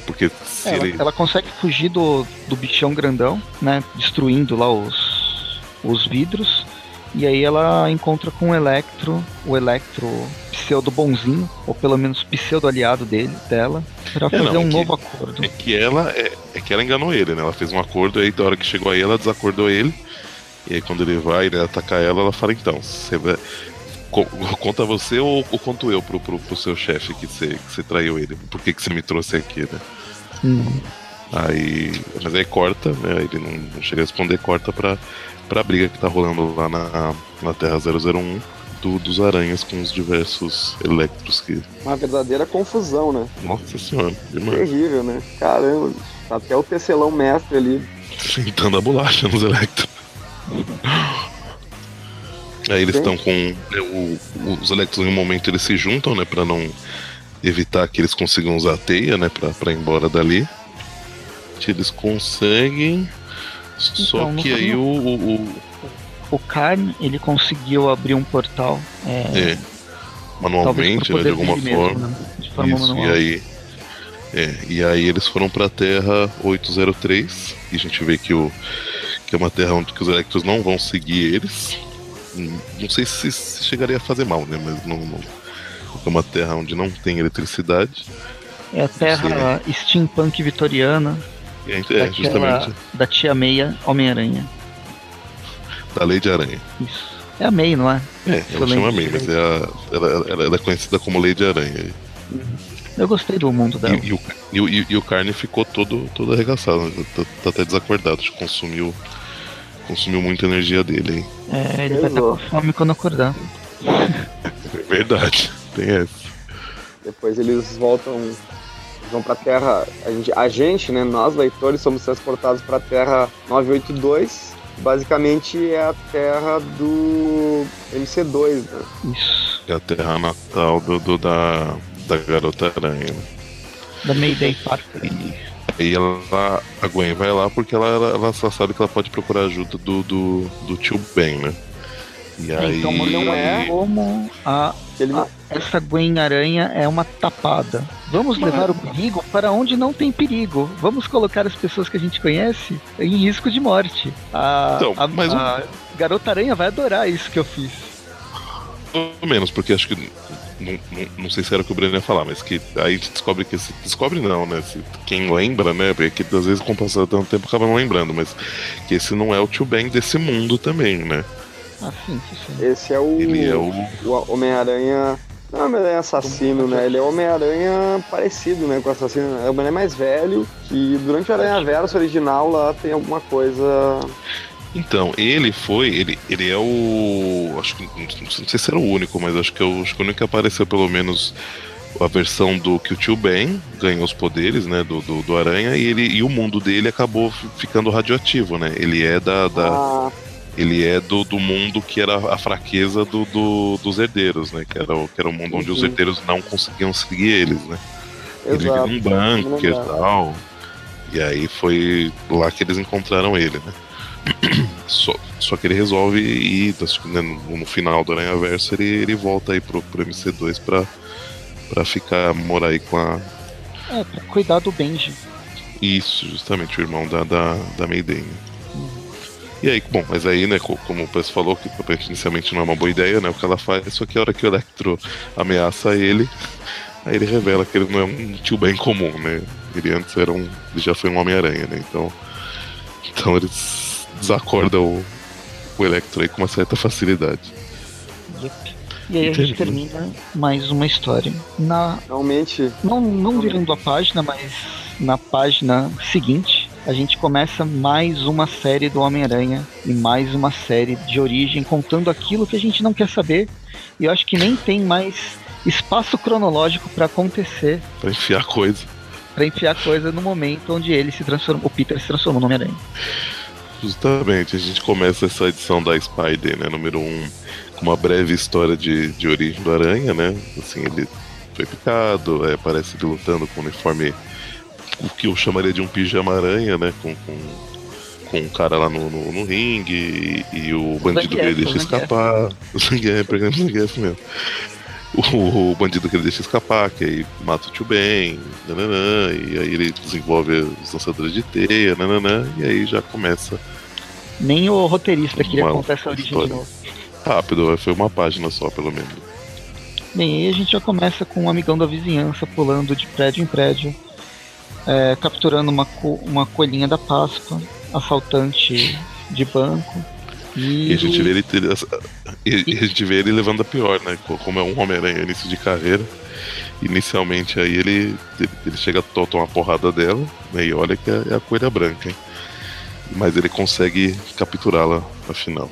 porque é, ela, ele... ela, consegue fugir do, do bichão grandão, né? Destruindo lá os, os vidros. E aí ela encontra com o Electro, o Electro pseudo bonzinho, ou pelo menos pseudo aliado dele, dela, para é, fazer não, um é novo acordo. É que ela é, é, que ela enganou ele, né? Ela fez um acordo, aí da hora que chegou aí ela desacordou ele. E aí quando ele vai né, atacar ela, ela fala, então, você vai. Conta você ou, ou conto eu pro, pro, pro seu chefe que você, que você traiu ele? Por que, que você me trouxe aqui, né? Uhum. Aí. Mas aí corta, né? Ele não, não, chega a responder, corta pra, pra briga que tá rolando lá na, na Terra 001 do, dos aranhas com os diversos elétricos que. Uma verdadeira confusão, né? Nossa senhora, demais. Terrível, né? Caramba, até o tecelão mestre ali. Sentando a bolacha nos elétricos. Aí eles estão com. Né, o, os elétricos em um momento eles se juntam, né? Pra não evitar que eles consigam usar a teia, né, pra, pra ir embora dali. Eles conseguem. Então, só que aí o, o, o. O Karn, ele conseguiu abrir um portal. É, é manualmente, né, de alguma forma. Mesmo, né? de forma Isso, manual. E aí. É, e aí eles foram pra Terra 803. E a gente vê que, o, que é uma terra onde que os Electros não vão seguir eles. Não sei se, se chegaria a fazer mal, né? Mas não, não é uma terra onde não tem eletricidade. É a terra Sim. steampunk vitoriana. É, é justamente. Da tia Meia Homem-Aranha. Da Lady Aranha. Isso. É a May, não é? É, ela chama May, mas é a, ela, ela, ela, é conhecida como Lady Aranha. Eu gostei do mundo dela. E, e, o, e, e o Carne ficou todo, todo arregaçado, né? tá, tá, até desacordado, consumiu, consumiu muita energia dele. Hein? É, ele vai estar com fome quando acordar. É verdade. Tem essa. Depois eles voltam, vão para a Terra. A gente, a gente, né, nós leitores, somos transportados para a Terra 982. Basicamente é a Terra do MC2, né? Isso. É a Terra natal do, do da, da Garota Aranha. Né? Da Mayday Parker. E ela, a Gwen vai lá porque ela, ela, só sabe que ela pode procurar ajuda do, do, do tio Ben, né? E aí... Então não é como a, a, essa Gwen Aranha é uma tapada. Vamos levar o perigo para onde não tem perigo. Vamos colocar as pessoas que a gente conhece em risco de morte. A, então, a, mas a Garota Aranha vai adorar isso que eu fiz. Pelo menos, porque acho que. Não, não, não, sei se era o que o Breno ia falar, mas que aí a gente descobre que. Esse, descobre não, né? Se, quem lembra, né? Porque às vezes com o passar tanto tempo acaba não lembrando, mas que esse não é o tio Ben desse mundo também, né? Ah, sim, sim. Esse é o, Ele é o... o Homem-Aranha não é Homem-Aranha assassino, né? Ele é Homem-Aranha parecido, né, com o assassino. É o Homem-Aranha mais velho, que durante o Aranha Verso original lá tem alguma coisa... Então, ele foi, ele, ele é o. Acho que. Não sei se era o único, mas acho que, é o, acho que o único que apareceu pelo menos a versão do que o tio Ben ganhou os poderes, né, do, do, do, Aranha, e, ele, e o mundo dele acabou ficando radioativo, né? Ele é da. da ah. Ele é do, do mundo que era a fraqueza do, do dos herdeiros, né? Que era, o, que era o mundo onde os uhum. herdeiros não conseguiam seguir eles, né? Exato. Ele vive num bunker e tal. E aí foi lá que eles encontraram ele, né? Só, só que ele resolve ir, né, no, no final do Aranha Verso, ele, ele volta aí pro, pro MC2 pra, pra ficar, morar aí com a. É, pra cuidar do Benji. Isso, justamente, o irmão da, da, da Mayday. Né? E aí, bom, mas aí, né, como o Pes falou, que inicialmente não é uma boa ideia, né, o que ela faz, só que a hora que o Electro ameaça ele, aí ele revela que ele não é um tio bem comum, né, ele antes era um, ele já foi um Homem-Aranha, né, então, então eles desacordam o, o Electro aí com uma certa facilidade. Yep. E aí Entendi. a gente termina mais uma história. Na, Realmente. Não, não virando a página, mas na página seguinte, a gente começa mais uma série do Homem-Aranha e mais uma série de origem contando aquilo que a gente não quer saber. E eu acho que nem tem mais espaço cronológico para acontecer. Pra enfiar coisa. Pra enfiar coisa no momento onde ele se transformou, o Peter se transformou no Homem-Aranha. Justamente, a gente começa essa edição da Spider, né, número 1, um, com uma breve história de, de origem do Aranha, né? Assim, ele foi picado, é, parece ele lutando com o uniforme, o que eu chamaria de um pijama-aranha, né? Com, com, com um cara lá no, no, no ringue e, e, o bandido dele deixa escapar. O Zangief, o Zangief mesmo o, o, bandido que ele deixa escapar, que aí mata o tio Ben, nananã, e aí ele desenvolve os lançadores de teia, nananã, e aí já começa. Nem o roteirista queria contar essa origem história. de novo. Rápido, foi uma página só, pelo menos. Bem, aí a gente já começa com um amigão da vizinhança pulando de prédio em prédio, é, capturando uma, co uma coelhinha da Páscoa, assaltante de banco e... e, a gente vê ele e, a gente vê ele levando a pior, né? Como é um Homem-Aranha início de carreira. Inicialmente aí ele, ele chega a tomar uma porrada dela, né? E olha que é, a coelha branca, hein? Mas ele consegue capturá-la afinal.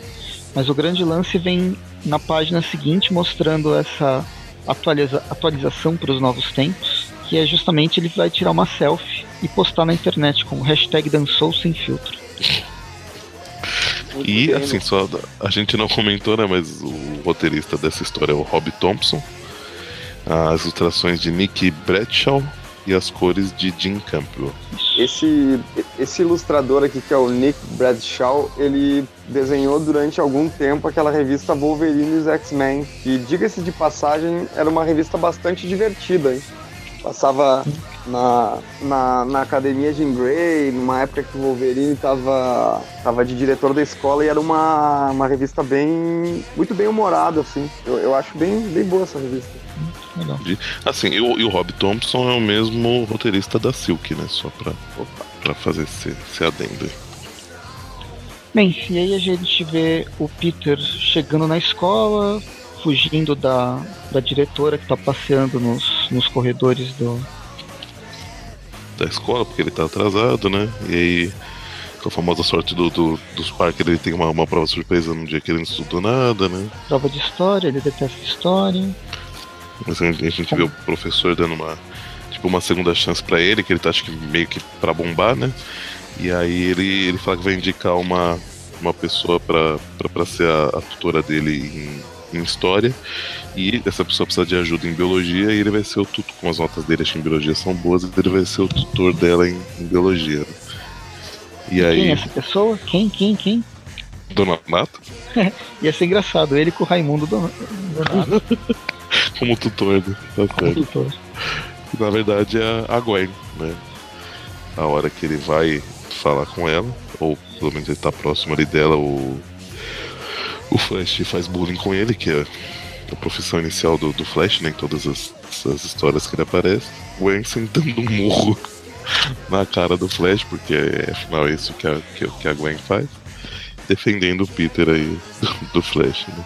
Mas o grande lance vem na página seguinte mostrando essa atualiza atualização para os novos tempos, que é justamente ele vai tirar uma selfie e postar na internet com o hashtag dançou sem filtro. Muito e bem, assim, né? só a gente não comentou, né? Mas o roteirista dessa história é o Rob Thompson. As ilustrações de Nick Bradshaw e as cores de Jim Campbell. Esse, esse ilustrador aqui, que é o Nick Bradshaw, ele desenhou durante algum tempo aquela revista Wolverine e os X-Men, que, diga-se de passagem, era uma revista bastante divertida. Hein? Passava na, na, na academia Jim Gray, numa época que o Wolverine estava tava de diretor da escola e era uma, uma revista bem. muito bem humorada, assim. Eu, eu acho bem, bem boa essa revista. Legal. Assim, e o, e o Rob Thompson é o mesmo roteirista da Silk, né? Só pra, pra fazer esse, esse adendo aí. Bem, e aí a gente vê o Peter chegando na escola, fugindo da, da diretora que tá passeando nos, nos corredores do, da escola, porque ele tá atrasado, né? E aí, com a famosa sorte do, do, dos Parker, ele tem uma, uma prova surpresa num dia que ele não estudou nada, né? Prova de história, ele detesta história. Mas a gente, a gente vê o professor dando uma, tipo, uma segunda chance para ele, que ele tá acho que meio que pra bombar, né? E aí ele, ele fala que vai indicar uma, uma pessoa pra ser a, a tutora dele em, em história. E essa pessoa precisa de ajuda em biologia e ele vai ser o tutor, como as notas dele acho que em biologia são boas, ele vai ser o tutor dela em, em biologia. Né? E aí... Quem é essa pessoa? Quem, quem, quem? Dona Nata? Ia ser engraçado, ele com o Raimundo Donato. como tutor, né? Tá tutor. Na verdade é a Gwen, né? A hora que ele vai falar com ela, ou pelo menos ele tá próximo ali dela, o, o Flash faz bullying com ele, que é a profissão inicial do, do Flash, né, em todas as, as histórias que ele aparece. Gwen sentando um murro na cara do Flash, porque é, afinal é isso que a, que, que a Gwen faz. Defendendo o Peter aí do, do Flash, né?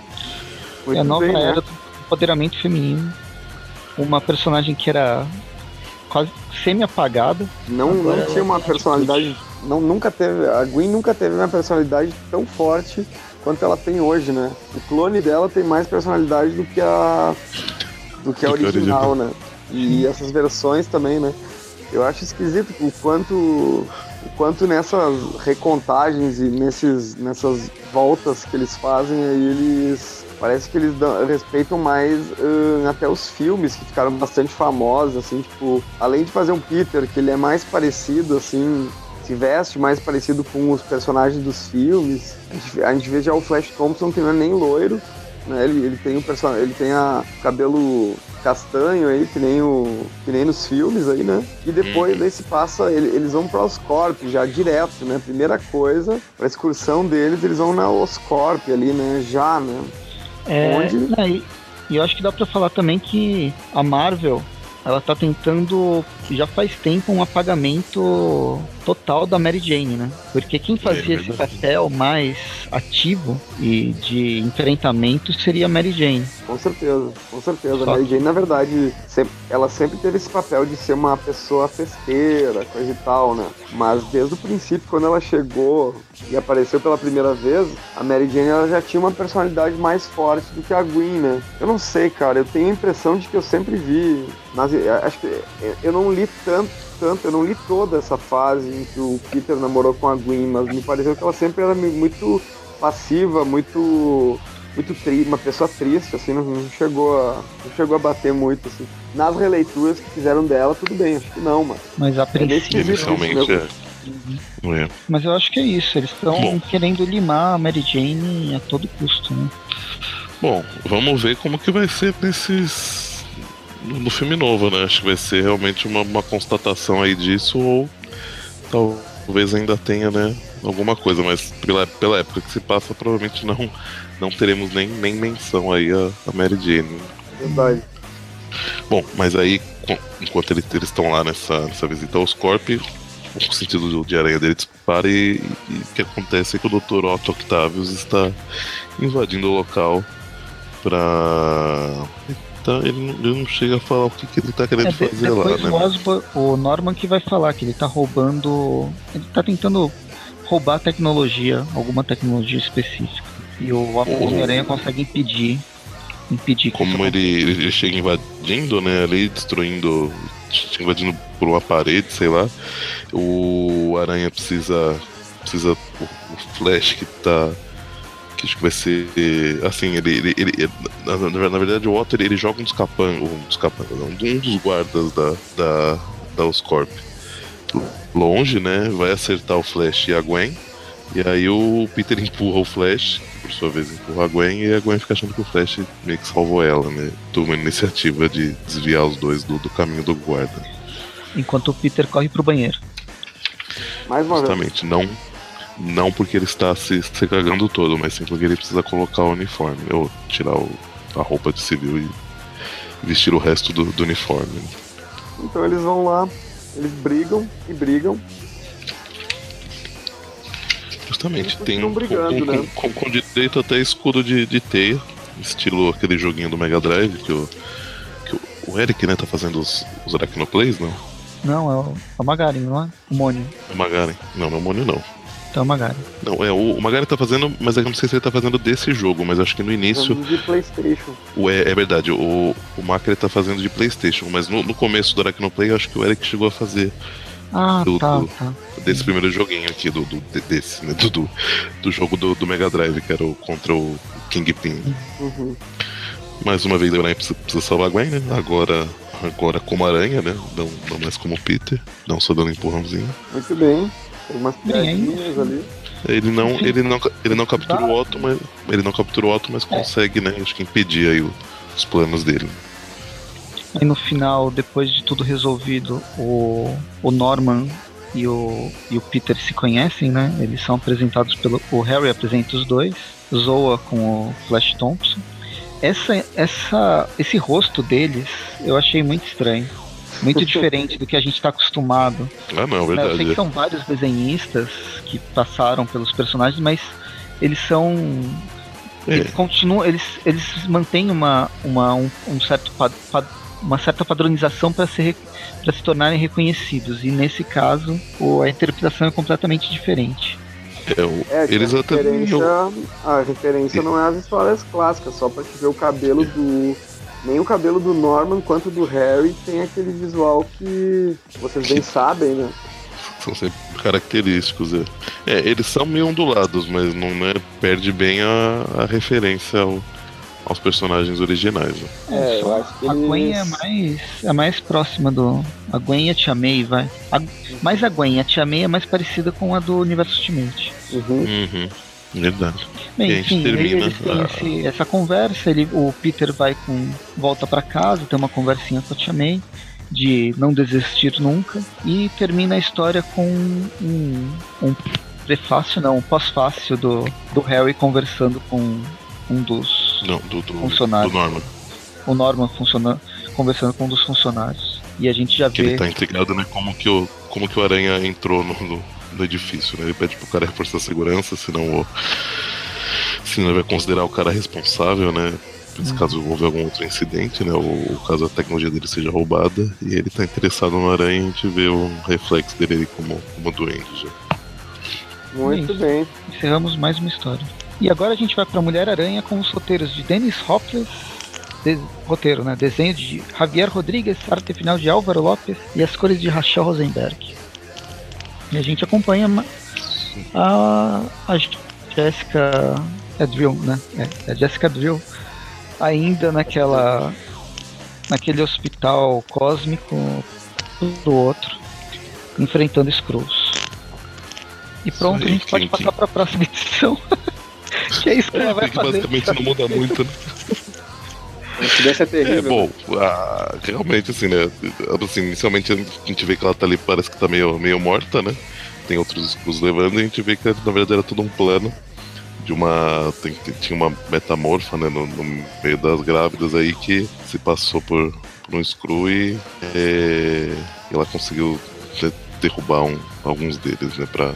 é a nova bem, né? era do empoderamento feminino. Uma personagem que era quase semi-apagada. Não, não tinha uma personalidade. Não, nunca teve. A Gwen nunca teve uma personalidade tão forte quanto ela tem hoje, né? O clone dela tem mais personalidade do que a do que a original, né? E essas versões também, né? Eu acho esquisito o quanto o quanto nessas recontagens e nesses nessas voltas que eles fazem aí eles parece que eles dão, respeitam mais uh, até os filmes que ficaram bastante famosos assim tipo além de fazer um Peter que ele é mais parecido assim se veste mais parecido com os personagens dos filmes. A gente, a gente vê já o Flash Thompson que não é nem loiro, né? Ele, ele tem o person... ele tem a cabelo castanho aí, que nem, o, que nem nos filmes aí, né? E depois uhum. se passa, ele, eles vão para Oscorp já direto, né? Primeira coisa, pra excursão deles, eles vão na Oscorp ali, né? Já, né? É, Onde... e, e eu acho que dá para falar também que a Marvel, ela tá tentando já faz tempo um apagamento total da Mary Jane, né? Porque quem fazia é esse papel mais ativo e de enfrentamento seria a Mary Jane. Com certeza, com certeza. Só... A Mary Jane, na verdade, ela sempre teve esse papel de ser uma pessoa festeira, coisa e tal, né? Mas desde o princípio, quando ela chegou e apareceu pela primeira vez, a Mary Jane ela já tinha uma personalidade mais forte do que a Gwen, né? Eu não sei, cara, eu tenho a impressão de que eu sempre vi. Nas, acho que eu não li tanto tanto, eu não li toda essa fase em que o Peter namorou com a Gwen, mas me pareceu que ela sempre era muito passiva, muito muito triste, uma pessoa triste, assim, não, não, chegou a não chegou a bater muito, assim. Nas releituras que fizeram dela, tudo bem, acho que não, mas. Mas a é princípio. Inicialmente é. Uhum. é. Mas eu acho que é isso, eles estão querendo limar a Mary Jane a todo custo, né? Bom, vamos ver como que vai ser nesses no filme novo, né? Acho que vai ser realmente uma, uma constatação aí disso, ou talvez ainda tenha, né? Alguma coisa, mas pela, pela época que se passa, provavelmente não, não teremos nem, nem menção aí a, a Mary Jane. Verdade. Bom, mas aí, enquanto eles estão lá nessa, nessa visita aos Corp, o sentido de aranha dele dispara e, e o que acontece é que o Dr. Otto Octavius está invadindo o local para tá, ele, não, ele não chega a falar o que, que ele tá querendo é, fazer lá, né? O, o Norman que vai falar que ele tá roubando. Ele tá tentando roubar tecnologia, alguma tecnologia específica. E o Homem-Aranha consegue impedir. Impedir Como ele, ele chega invadindo, né? Ali, destruindo. Invadindo por uma parede, sei lá. O Aranha precisa. Precisa. O, o Flash que tá que acho que vai ser. Assim, ele. ele, ele na, na, verdade, o Otto ele, ele joga um dos capangas. Um dos capangas, um dos guardas da, da, da Oscorp longe, né? Vai acertar o Flash e a Gwen. E aí o Peter empurra o Flash, por sua vez empurra a Gwen, e a Gwen fica achando que o Flash meio que salvou ela, né? Toma a iniciativa de desviar os dois do, do caminho do guarda. Enquanto o Peter corre pro banheiro. Mais uma Justamente, vez. não não porque ele está se, se cagando todo, mas sim porque ele precisa colocar o uniforme, ou tirar o, a roupa de civil e vestir o resto do, do uniforme. Então eles vão lá, eles brigam e brigam. Justamente, tem um brigando, com, né? com, com, com, direito até escudo de, de teia, estilo aquele joguinho do Mega Drive que o, que o, o Eric né, tá fazendo os, os Arachnoplays, não? Não, é o, é o Magarin, não é? O Mônio. É o Magarin. Não, não é o Mônio não. Então, o Magari. Não, é, o, o Magari tá fazendo, mas eu não sei se ele tá fazendo desse jogo, mas acho que no início. De PlayStation. O, é, é verdade, o, o Macri tá fazendo de PlayStation, mas no, no começo do Arachnoplay, acho que o Eric chegou a fazer. Ah, do, tá, do, tá. Desse primeiro joguinho aqui, do, do desse, né? Do, do, do jogo do, do, Mega Drive, que era o contra o Kingpin. Uhum. Mais uma vez, o Aranha precisa, precisa salvar a Gwen, né? Agora, agora como aranha, né? Não, não mais como Peter, não só dando empurrãozinho. Muito bem. Tem umas piadinhas ali. Ele não, ele não, ele não captura o Otto, mas ele não captura o Otto, mas consegue, né? Acho que impedir aí o, os planos dele. Aí no final, depois de tudo resolvido, o, o Norman e o, e o Peter se conhecem, né? Eles são apresentados pelo. O Harry apresenta os dois, Zoa com o Flash Thompson. Essa, essa, esse rosto deles eu achei muito estranho muito diferente do que a gente está acostumado. Ah, não, verdade. Eu sei que são vários desenhistas que passaram pelos personagens, mas eles são. É. Eles continuam. Eles, eles mantêm uma, uma, um, um certo pad, pad, uma certa padronização para se, se tornarem reconhecidos. E nesse caso, o, a interpretação é completamente diferente. É, o, é eles a referência, a referência não é as histórias clássicas, só para te ver o cabelo do nem o cabelo do Norman quanto do Harry tem aquele visual que vocês bem sabem, né? São sempre característicos. É. é, eles são meio ondulados, mas não né, perde bem a, a referência ao, aos personagens originais. Né? É, eu acho que a Gwen é mais, é mais próxima do. A Gwen e a Tia May, vai. A, mais a Gwen, a Tia May é mais parecida com a do Universo Ultimate. Uhum. Uhum. Verdade. Bem, enfim, termina eles têm a... esse, essa conversa, ele, o Peter vai com volta para casa, tem uma conversinha com a Tia May de não desistir nunca e termina a história com um, um prefácio, não, um pós-fácil do, do Harry conversando com um dos não, do, do, funcionários. Do Norman. O Norman funciona, conversando com um dos funcionários. E a gente já Que vê. ele tá intrigado, né? Como que o, como que o Aranha entrou no, no, no edifício, né? Ele pede pro cara reforçar a segurança, senão o. Senão ele vai considerar o cara responsável, né? Se caso houver algum outro incidente, né? Ou, ou caso a tecnologia dele seja roubada. E ele tá interessado no Aranha e a gente vê o reflexo dele ali como, como duende já. Muito bem. Encerramos mais uma história. E agora a gente vai pra Mulher-Aranha com os roteiros de Dennis Hopeless. de- roteiro, né? Desenho de Javier Rodrigues, arte final de Álvaro Lopes e as cores de Rachel Rosenberg. E a gente acompanha a, a Jessica Adrill, né? É, a Jessica Adrill ainda naquela naquele hospital cósmico do outro, enfrentando Skrulls. E pronto, a gente pode quem- passar para a próxima edição. que é isso que ela vai que fazer. basicamente não muda muito, né? É É, terrível. bom, ah, realmente, assim, né? Assim, inicialmente a gente vê que ela tá ali, parece que tá meio, meio morta, né? Tem outros escudos levando e a gente vê que na verdade era tudo um plano de uma. tem- tinha uma metamorfa, né? No, no meio das grávidas aí que se passou por, por um screw e é, ela conseguiu de- derrubar um- alguns deles, né? Pra,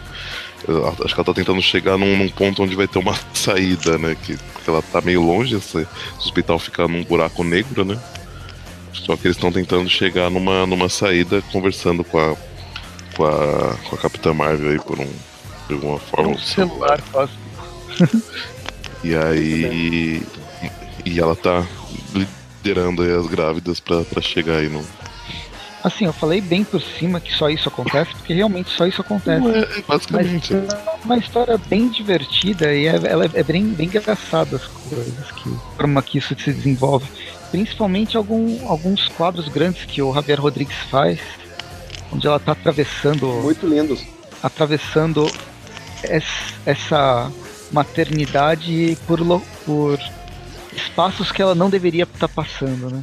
acho que ela tá tentando chegar num, num ponto onde vai ter uma saída, né? Que, que ela tá meio longe, esse, esse hospital fica num buraco negro, né? Só que eles estão tentando chegar numa, numa saída, conversando com a, com a, com a Capitã Marvel aí por um, de alguma forma. um celular. E aí. E ela tá liderando aí as grávidas pra, pra chegar aí no. Assim, eu falei bem por cima que só isso acontece, porque realmente só isso acontece. É, é basicamente. Mas é uma história bem divertida e é, ela é bem, bem engraçada as coisas, que, a forma que isso se desenvolve. Principalmente algum, alguns quadros grandes que o Javier Rodrigues faz, onde ela tá atravessando, Muito lindos. atravessando es- essa maternidade por, lo- por espaços que ela não deveria estar passando, né?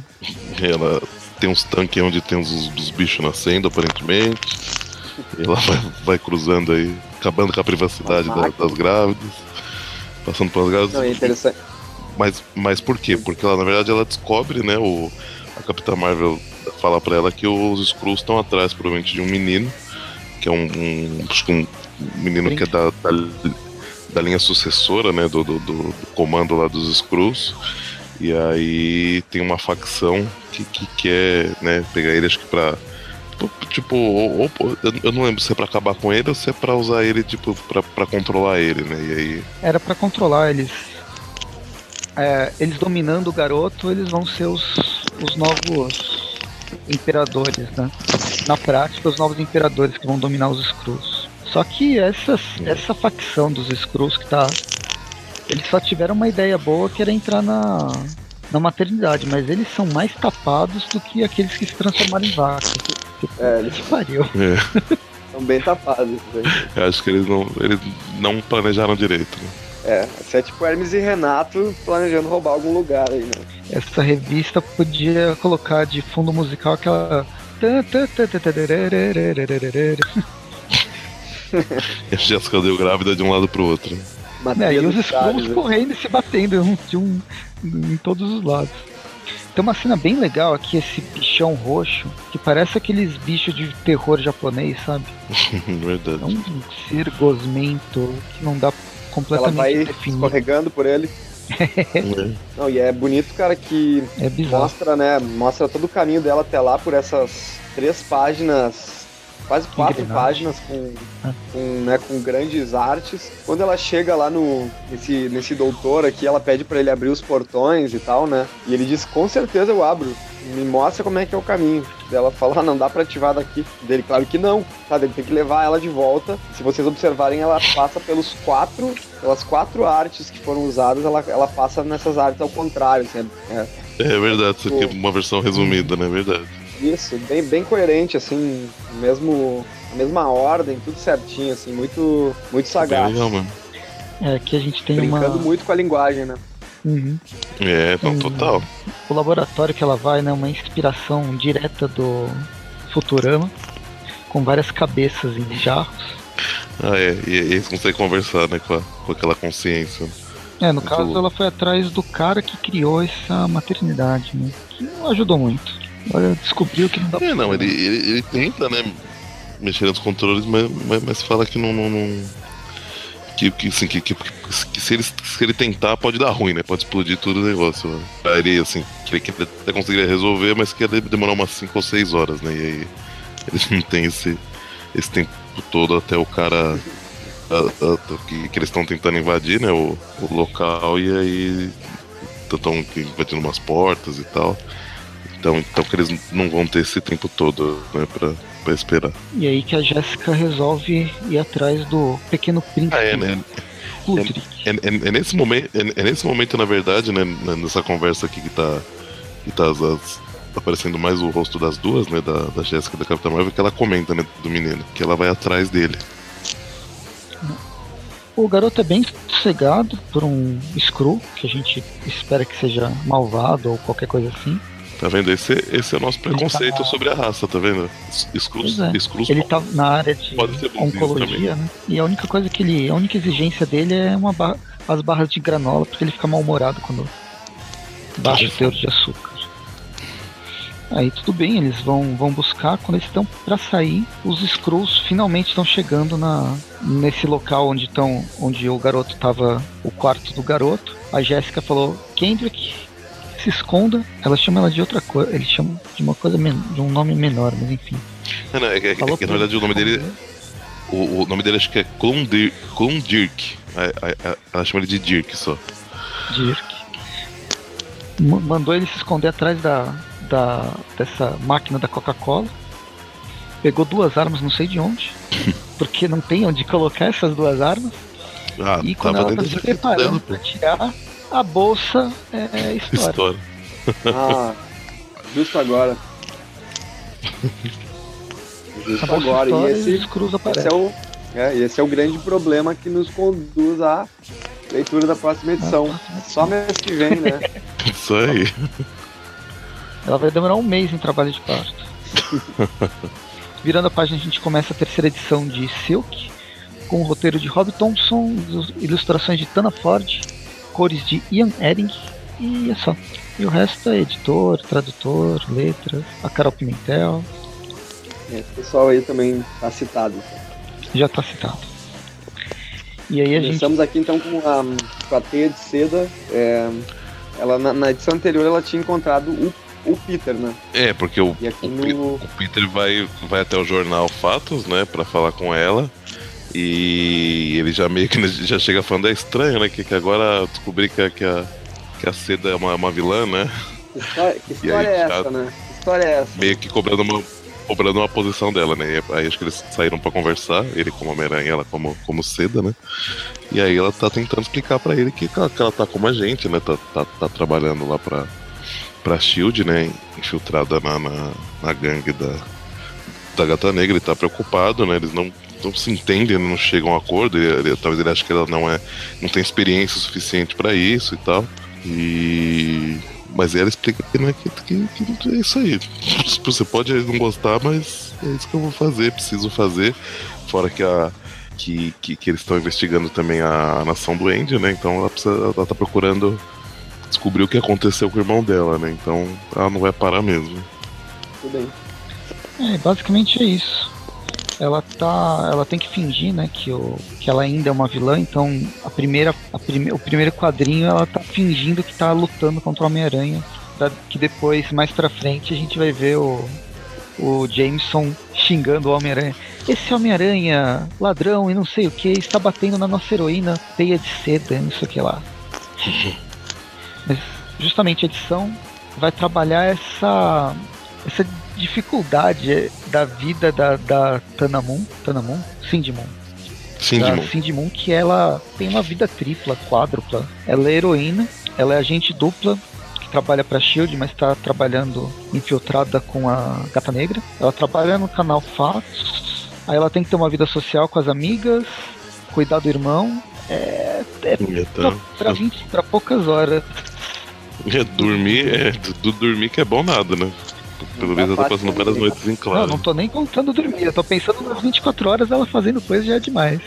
Ela tem uns tanques onde tem os, os bichos nascendo, aparentemente. Ela vai, vai cruzando aí, acabando com a privacidade da- das grávidas. Passando pelas grávidas. Não, é interessante. Mas, mas por quê? Porque ela, na verdade, ela descobre, né? O, a Capitã Marvel fala pra ela que os Skrulls estão atrás, provavelmente, de um menino, que é um, um, acho que um menino que é da, da, da linha sucessora, né? Do, do, do- do comando lá dos Skrulls. E aí tem uma facção que, que quer, né? Pegar ele, acho que pra. Tipo, ou, ou- eu- eu não lembro se é pra acabar com ele ou se é pra usar ele, tipo, pra, pra controlar ele, né? E aí. Era pra controlar eles. É, eles dominando o garoto, eles vão ser os, os novos imperadores, né? Na prática, os novos imperadores que vão dominar os Skrulls. Só que essas, essa facção dos Skrulls que tá. Eles só tiveram uma ideia boa que era entrar na, na maternidade, mas eles são mais tapados do que aqueles que se transformaram em vacas. Tipo, É, eles pariu. É. são bem tapados. né? Eu acho que eles não, eles não planejaram direito. Né? É, isso é tipo Hermes e Renato planejando roubar algum lugar aí, né? Essa revista podia colocar de fundo musical aquela. E a Jéssica deu grávida de um lado pro outro. É, e os Skrulls correndo e se batendo um, de um, em todos os lados. Tem uma cena bem legal aqui, esse bichão roxo, que parece aqueles bichos de terror japonês, sabe? É Verdade. um ser gosmento que não dá Ela completamente vai definir. escorregando por ele. É. Não, e é bonito, cara, que É mostra, né? Mostra todo o caminho dela até lá por essas três páginas, quase quatro Engrenagem. páginas com, com, né, com grandes artes. Quando ela chega lá no nesse, nesse doutor aqui, ela pede pra ele abrir os portões e tal, né? E ele diz: "Com certeza eu abro. Me mostra como é que é o caminho". Ela fala: ah, "Não dá pra ativar daqui". Dele, claro que não. Tá, ele tem que levar ela de volta. Se vocês observarem, ela passa pelos quatro, pelas quatro artes que foram usadas, ela, ela passa nessas artes ao contrário, assim, é, É verdade, isso aqui é uma versão resumida, né? Verdade. Isso, bem, bem coerente, assim, mesmo, a mesma ordem, tudo certinho, assim, muito, muito sagaz. legal mesmo. É, aqui a gente tem Brincando uma. muito com a linguagem, né? Uhum. É, não, Hum. total. O laboratório que ela vai, né? Uma inspiração direta do Futurama, com várias cabeças em jarros. Ah, é. E, e eles conseguem conversar, né? Com, a- com aquela consciência. É, no Muito caso louco. ela foi atrás do cara que criou essa maternidade, né? Que não ajudou muito. Olha, descobriu que não dá É, não, ele, ele, ele tenta, né? Mexer nos controles, mas, mas, mas fala que não. não, não que, que, assim, que, que, que, se, ele, se ele tentar pode dar ruim, né? Pode explodir tudo o negócio. Né? Aí ele, assim, que ele, que ele até conseguiria resolver, mas que ia demorar umas 5 ou 6 horas, né? E aí eles não tem esse, esse tempo todo até o cara. A, a, que, que, eles estão tentando invadir, né? O, o local e aí estão invadindo umas portas e tal. Então, então que eles não vão ter esse tempo todo, né, pra, pra esperar. E aí que a Jéssica resolve ir atrás do pequeno príncipe. Ah, é, né? É, é, é, é, nesse momento, é, é, nesse momento, na verdade, né, nessa conversa aqui que tá, que tá as, as, aparecendo mais o rosto das duas, né, da, da Jéssica e da Capitã Marvel, que ela comenta, né, do menino, que ela vai atrás dele. O garoto é bem sossegado por um Screw, que a gente espera que seja malvado ou qualquer coisa assim. Tá vendo? Esse, esse é o nosso preconceito tá... sobre a raça, tá vendo? Exclus, é. exclus ele tá na área de oncologia, né? E a única coisa que ele. A única exigência dele é uma barra, as barras de granola, porque ele fica mal-humorado quando baixa o teor de açúcar. Aí tudo bem, eles vão, vão buscar. Quando eles estão para sair, os Skrulls finalmente estão chegando na, nesse local onde estão, onde o garoto tava, o quarto do garoto. A Jéssica falou: Kendrick, se esconda. Ela chama ela de outra coisa. Ele chama de uma coisa de um nome menor, mas enfim. Não, não, é, é, é que na verdade o nome dele. O, o, nome dele acho que é Klondirk. Ela chama ele de Dirk só. Dirk. M mandou ele se esconder atrás da, da dessa máquina da Coca-Cola. Pegou duas armas, não sei de onde. porque não tem onde colocar essas duas armas. Ah, e quando ela tá se preparando pra tirar, a bolsa é história. história. Ah, justo agora. Justo agora. E esse, esse, é o, é, esse é o grande problema que nos conduz à leitura da próxima edição. Só mês que vem, né? Isso aí. Ela vai demorar um mês em trabalho de parto. Virando a página, a gente começa a terceira edição de Silk, com o roteiro de Rob Thompson, ilustrações de Tana Ford cores de Ian Edding e é só. E o resto é editor, tradutor, letras, a Carol Pimentel. É, esse pessoal aí também tá citado. Já tá citado. E aí a Começamos gente... aqui então com a, com a teia de seda. É, ela, na, na, edição anterior ela tinha encontrado o, o Peter, né? É, porque o, o, no... o, Peter vai, vai até o jornal Fatos, né, pra falar com ela. E ele já meio que já chega falando, é estranho, né? Que, que agora descobri que, que, a, que a Seda é uma, uma vilã, né? Que história, que história aí, é essa, né? Que história é essa? Meio que cobrando uma, cobrando uma posição dela, né? Aí acho que eles saíram para conversar, ele como Homem-Aranha, ela como, como Seda, né? E aí ela tá tentando explicar para ele que, que ela, que ela tá como a gente, né? Tá, tá, tá trabalhando lá pra, pra Shield, né? Infiltrada na, na, na gangue da, da Gata Negra, ele tá preocupado, né? Eles não não se entendem, não chegam a um acordo. Ele, ele, talvez ele ache que ela não é, não tem experiência suficiente para isso e tal. E mas ela explica que não é que, que, que é isso aí. Você pode não gostar, mas é isso que eu vou fazer, preciso fazer. Fora que a que, que, que eles estão investigando também a, nação do Andy, né? Então ela precisa, ela tá procurando descobrir o que aconteceu com o irmão dela, né? Então ela não vai parar mesmo. Tudo bem. É, basicamente é isso ela tá, ela tem que fingir, né, que, o, que ela ainda é uma vilã. Então, a primeira, a prime, o primeiro quadrinho, ela tá fingindo que tá lutando contra o Homem-Aranha, que depois mais para frente a gente vai ver o, o Jameson xingando o Homem-Aranha. Esse Homem-Aranha, ladrão e não sei o que, está batendo na nossa heroína teia de seda, não sei o que lá. Mas justamente a edição vai trabalhar essa essa dificuldade da vida da, da Tanamun, Tanamun? Sindimon. Sindimon. Sindimon, que ela tem uma vida tripla, quádrupla. Ela é heroína, ela é agente dupla, que trabalha para Shield, mas está trabalhando infiltrada com a Gata Negra. Ela trabalha no canal Fatos. Aí ela tem que ter uma vida social com as amigas, cuidar do irmão. É, é então, pra, pra, pra poucas horas. É, dormir, é, do, dormir que é bom nada, né? Pelo menos eu tô passando várias noites em claro. Não, não tô nem contando dormir, eu tô pensando nas 24 horas ela fazendo coisa já é demais.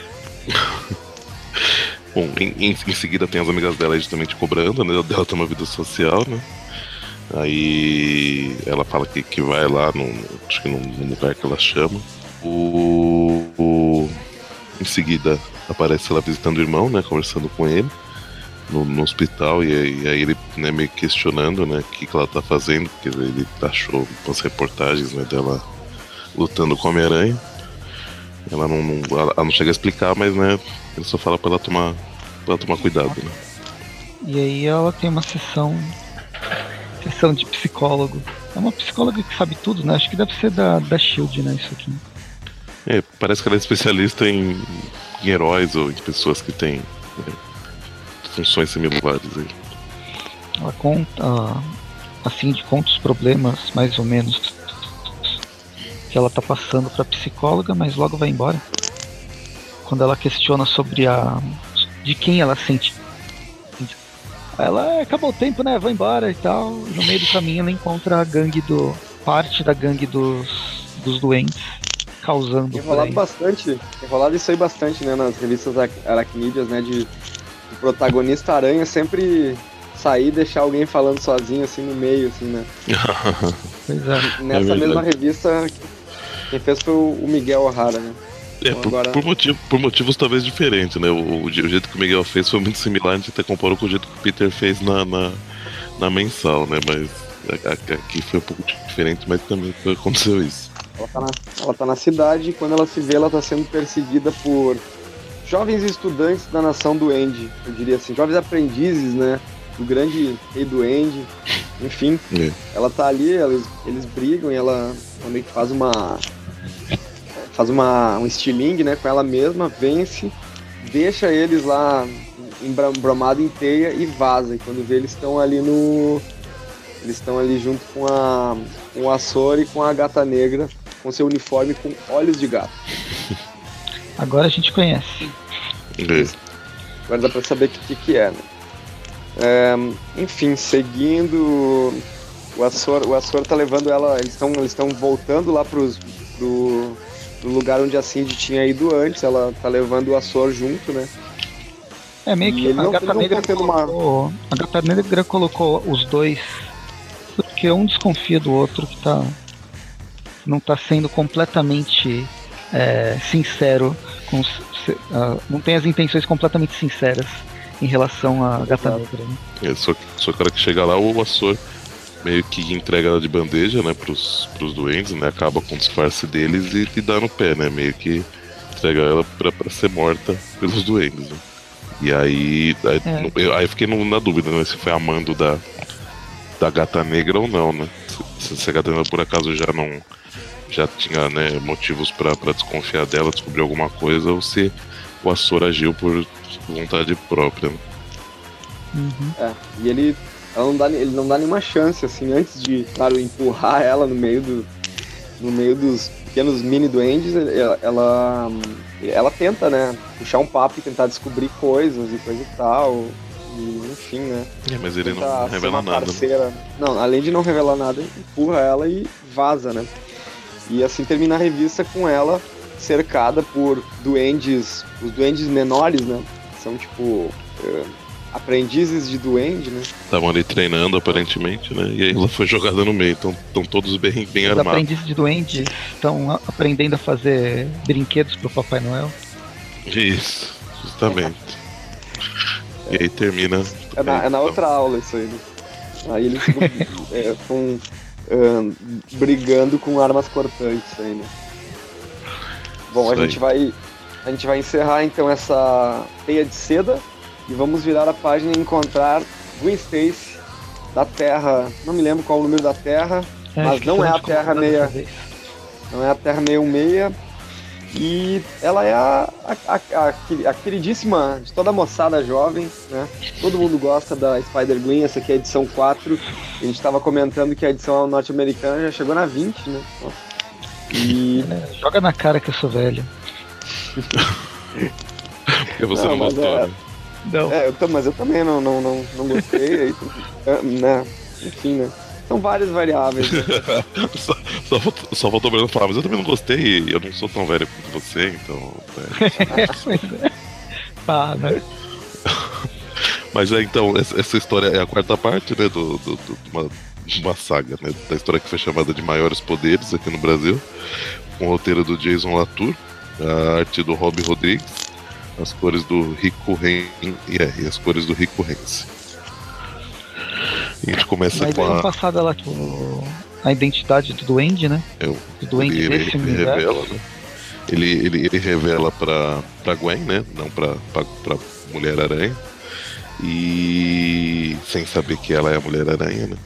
Bom, em, em, em, seguida tem as amigas dela justamente cobrando, né? Dela tem uma vida social, né? Aí ela fala que, que vai lá, no, acho que num, lugar que ela chama. O, o, em seguida aparece ela visitando o irmão, né? Conversando com ele no, no hospital. E aí, e aí ele né, meio questionando né, o que, que ela tá fazendo, porque ele achou as reportagens né, dela lutando com Homem-Aranha. Ela não, não, ela não chega a explicar, mas né, ele só fala pra ela tomar, pra ela tomar cuidado. Né? E aí ela tem uma sessão sessão de psicólogo. É uma psicóloga que sabe tudo, né? Acho que deve ser da, da Shield, né? Isso aqui. É, parece que ela é especialista em, em heróis ou em pessoas que têm né, funções similares aí. Ela conta, assim, de conta os problemas, mais ou menos, que ela tá passando pra psicóloga, mas logo vai embora. Quando ela questiona sobre a. de quem ela sente ela é, acabou o tempo, né? Vai embora e tal. No meio do caminho ela encontra a gangue do. parte da gangue dos, dos doentes causando. Tem rolado bastante, tem rolado isso aí bastante, né? Nas revistas aracnídeas, né? De, de protagonista aranha sempre sair e deixar alguém falando sozinho assim no meio, assim, né? pois é. Nessa é mesma revista, quem fez foi o Miguel O'Hara, né? É, por, agora... por, motivo, por motivos talvez diferentes, né? O, o, jeito que o Miguel fez foi muito similar, a gente até comparou com o jeito que o Peter fez na, na, na mensal, né? Mas aqui foi um pouco diferente, mas também aconteceu isso. Ela tá, na, ela tá na cidade e quando ela se vê, ela tá sendo perseguida por jovens estudantes da nação do End, eu diria assim, jovens aprendizes, né? Do grande rei do End, enfim. É. Ela tá ali, eles, eles brigam e ela meio que faz uma faz uma, um estilingue né, com ela mesma, vence, deixa eles lá embromado em teia e vaza. E quando vê, eles estão ali no. Eles estão ali junto com a. com o Açor e com a gata negra, com seu uniforme com olhos de gato. Agora a gente conhece. Agora dá pra saber o que, que, é, né? É, enfim, seguindo. O Açor, o Açor tá levando ela. Eles estão eles voltando lá pros, pro, no lugar onde a Cindy tinha ido antes, ela tá levando o Açor junto, né? É meio que a não, Gata Negra colocou, uma... a Gata Negra colocou os dois porque um desconfia do outro que tá não tá sendo completamente é, sincero com uh, não tem as intenções completamente sinceras em relação à Gata Negra. Né? É, só, só que hora que chega lá o Açor meio que entrega ela de bandeja, né, pros, pros doentes, né, acaba com o disfarce deles e, e dá no pé, né, meio que entrega ela pra, pra ser morta pelos doentes, né. E aí, aí, é. eu, aí fiquei na dúvida, né, se foi amando da, da gata negra ou não, né, se, se a gata negra por acaso já não já tinha, né, motivos para desconfiar dela, descobrir alguma coisa, ou se o Açor agiu por vontade própria, né. Uhum. É, e ele ela não dá, ele não dá nenhuma chance, assim, antes de, claro, empurrar ela no meio do. no meio dos pequenos mini duendes, ela, ela, ela tenta, né, puxar um papo e tentar descobrir coisas e coisa e tal. E, enfim, né? É, mas ele não revela nada. Né? Não, além de não revelar nada, empurra ela e vaza, né? E assim termina a revista com ela cercada por duendes, os duendes menores, né? São tipo. Uh, aprendizes de duende, né? Estavam ali treinando aparentemente, né? E aí ela foi jogada no meio, então estão todos bem, bem Os armados. Os aprendizes de duende estão aprendendo a fazer brinquedos pro Papai Noel. Isso, justamente. e aí termina. É na, é na, outra aula isso aí, né? Aí eles estão é, brigando com armas cortantes aí, né? Bom, isso a gente vai. A gente vai encerrar então essa teia de seda e vamos virar a página e encontrar Gwen Stacy da Terra. Não me lembro qual o número da Terra, é, mas não é a Terra meia. Não é a Terra 66. E ela é a, a, a, a, queridíssima de toda a moçada jovem, né? Todo mundo gosta da Spider-Gwen, essa aqui é a edição 4. A gente estava comentando que a edição norte-americana já chegou na 20, né? E... É, joga na cara que eu sou velho. Porque você não, não gostou, é... né? Não. É, eu, mas eu também não, não, não, não gostei. aí, é, né? Enfim, né? São várias variáveis. Né? só, só, faltou, só faltou mesmo falar, mas eu também não gostei e eu não sou tão velho quanto você, então. É. Pá, né? Mas é então, essa história é a quarta parte, né? Do, do, do uma, uma saga, né? Da história que foi chamada de Maiores Poderes aqui no Brasil, com o roteiro do Jason Latour, a arte do Rob Rodrigues, as cores do Rico Ren yeah, e as cores do Rico Rense. A gente começa Mas com a. passada lá, tipo, a identidade do Duende, né? É, o- Do Duende ele, nesse ele universo. revela, né? Ele, ele, ele revela pra, pra Gwen, né? Não pra, pra, pra Mulher Aranha. E sem saber que ela é a Mulher Aranha, né?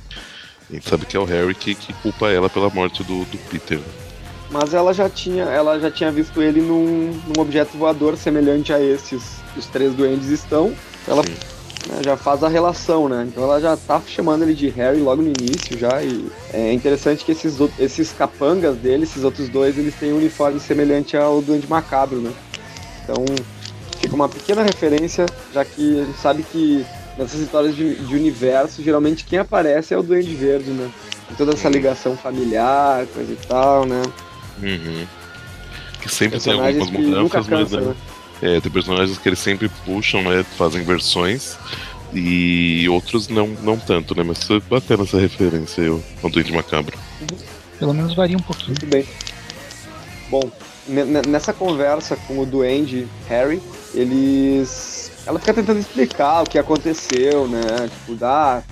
A gente sabe que é o Harry que, que culpa ela pela morte do, do Peter. Mas ela já tinha, ela já tinha visto ele num, num objeto voador semelhante a esses que os três duendes estão. Ela Sim. Né, já faz a relação, né? Então ela já tá chamando ele de Harry logo no início já. E é interessante que esses, esses capangas dele, esses outros dois, eles têm um uniforme semelhante ao Duende Macabro, né? Então fica uma pequena referência, já que a gente sabe que nessas histórias de, de universo, geralmente quem aparece é o Duende Verde, né? Tem toda essa ligação familiar, coisa e tal, né? Uhum. Que sempre tem algumas mudanças, mas cansam, né? É, tem personagens que eles sempre puxam, né? Fazem versões. E outros não, não tanto, né? Mas foi bacana essa referência aí, ao Duende Macabro. Pelo menos varia um pouquinho. Muito bem. Bom, ne- ne- nessa conversa com o Duende Harry, eles. Ela fica tentando explicar o que aconteceu, né? Tipo, dar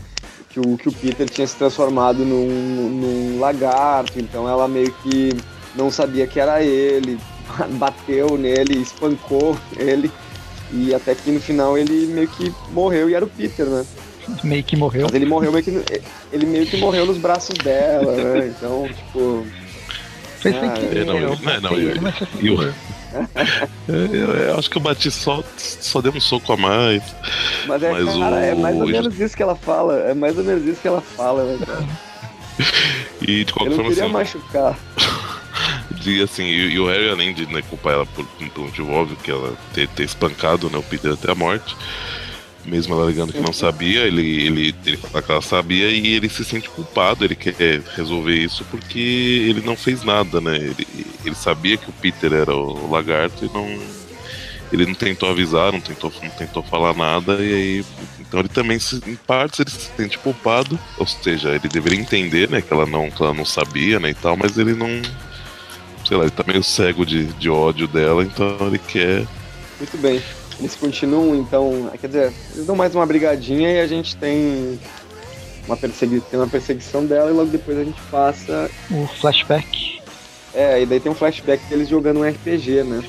que o, que o Peter tinha se transformado num, num lagarto, então ela meio que não sabia que era ele, bateu nele, espancou ele, e até que no final ele meio que morreu e era o Peter, né? Meio que morreu. Mas ele morreu meio que. Ele meio que morreu nos braços dela, né? Então, tipo. Foi sem Ah, querer. é, não, eu não, não, eu- eu-. Eu, eu acho que eu bati só, só dei um soco a mais. Mas é, Mas cara, o- é mais ou menos isso que ela fala. É mais ou menos isso que ela fala, né, cara? E de Eu qualquer não forma, queria assim, machucar. de, assim e, e o Harry, além de né, culpar ela por, por um motivo óbvio, que ela ter, ter espancado né, o Peter até a morte, mesmo ela alegando que não sabia, ele, ele, ele fala que ela sabia e ele se sente culpado, ele quer resolver isso porque ele não fez nada, né? Ele, ele sabia que o Peter era o lagarto e não. Ele não tentou avisar, não tentou, não tentou falar nada, e aí. Então ele também, se, em partes, ele se sente culpado, ou seja, ele deveria entender, né, que ela não, que ela não sabia, né, e tal, mas ele não. Sei lá, ele tá meio cego de, de ódio dela, então ele quer. Muito bem. Eles continuam, então. Quer dizer, eles dão mais uma brigadinha e a gente tem. Uma, persegui tem uma perseguição dela e logo depois a gente passa. O flashback. É, e daí tem um flashback deles jogando um RPG, né?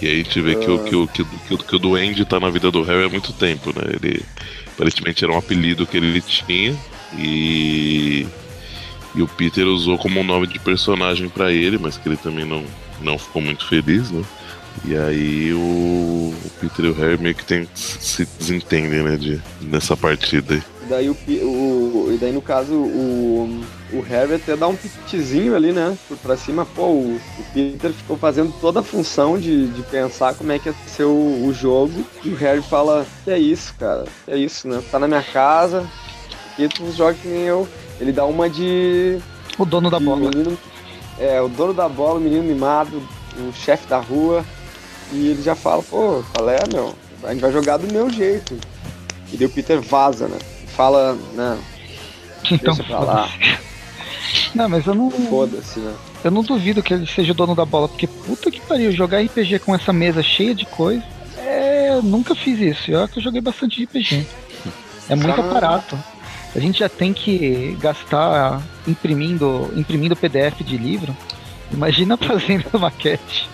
E aí a gente vê que, o, que, o, que, o, que, o, que o Duende tá na vida do Harry há muito tempo, né? Ele aparentemente era um apelido que ele tinha e. E o Peter usou como um nome de personagem pra ele, mas que ele também não, não ficou muito feliz, né? E aí o, o Peter e o Harry meio que tem, se desentendem, né? De, nessa partida aí. Daí, o, o, e daí no caso, o, o Harry até dá um pitizinho ali, né? Pra cima, pô, o, o Peter ficou fazendo toda a função de, de pensar como é que ia ser o, o jogo. E o Harry fala, é isso, cara? É isso, né? Tá na minha casa, e tu joga que nem eu. Ele dá uma de. O dono da de bola. menino- é, o dono da bola, o menino mimado, o chefe da rua. E ele já fala, pô, qual é, meu? A gente vai jogar do meu jeito. E daí o Peter vaza, né? Fala, né? Então, Deixa pra lá. Não, mas eu não, Foda-se, né? eu não duvido que ele seja o dono da bola, porque puta que pariu, jogar RPG com essa mesa cheia de coisa. É, nunca fiz isso. Eu acho que eu joguei bastante RPG. É muito Caramba. aparato. A gente já tem que gastar imprimindo, imprimindo PDF de livro. Imagina fazendo maquete.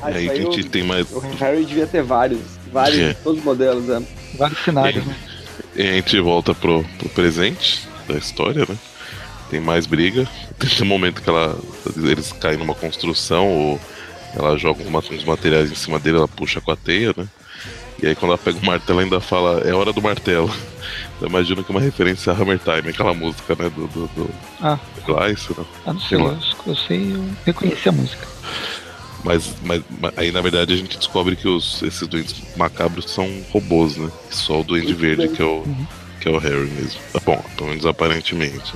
Ah, e aí aí gente o, tem mais. o Harry devia ter vários. Vários, É. todos os modelos, né? Vários cenários, né? E a gente volta pro, pro presente da história, né? Tem mais briga. Tem um momento que ela, eles caem numa construção, ou ela joga uma- uns materiais em cima dele, ela puxa com a teia, né? E aí quando ela pega o martelo ainda fala, é hora do martelo. Eu imagino que é uma referência a Hammer Time, aquela música, né? Do, do, do Ah. Né? Ah, não sei, Sei lá. eu, eu sei, eu reconheci a música. Mas, mas, mas aí na verdade a gente descobre que os, esses doentes macabros são robôs, né? Só o Duende Muito Verde que é o, Uhum. que é o Harry mesmo. Tá bom, pelo menos aparentemente.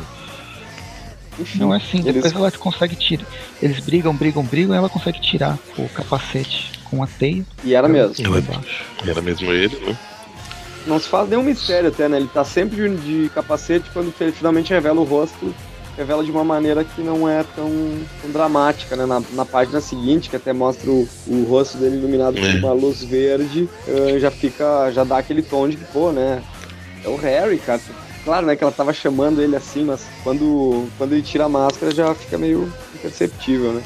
Enfim, Não é assim, eles- depois ela consegue tirar. Eles brigam, brigam, brigam e ela consegue tirar o capacete com a teia. E era mesmo. e. Era mesmo ele, né? não se faz nenhum mistério até, né? Ele tá sempre de, de capacete quando ele finalmente revela o rosto revela de uma maneira que não é tão, tão dramática, né? Na, na, página seguinte, que até mostra o, o rosto dele iluminado por uma luz verde, uh, já fica, já dá aquele tom de que, pô, né? É o Harry, cara. Claro, né, que ela tava chamando ele assim, mas quando, quando ele tira a máscara já fica meio imperceptível, né?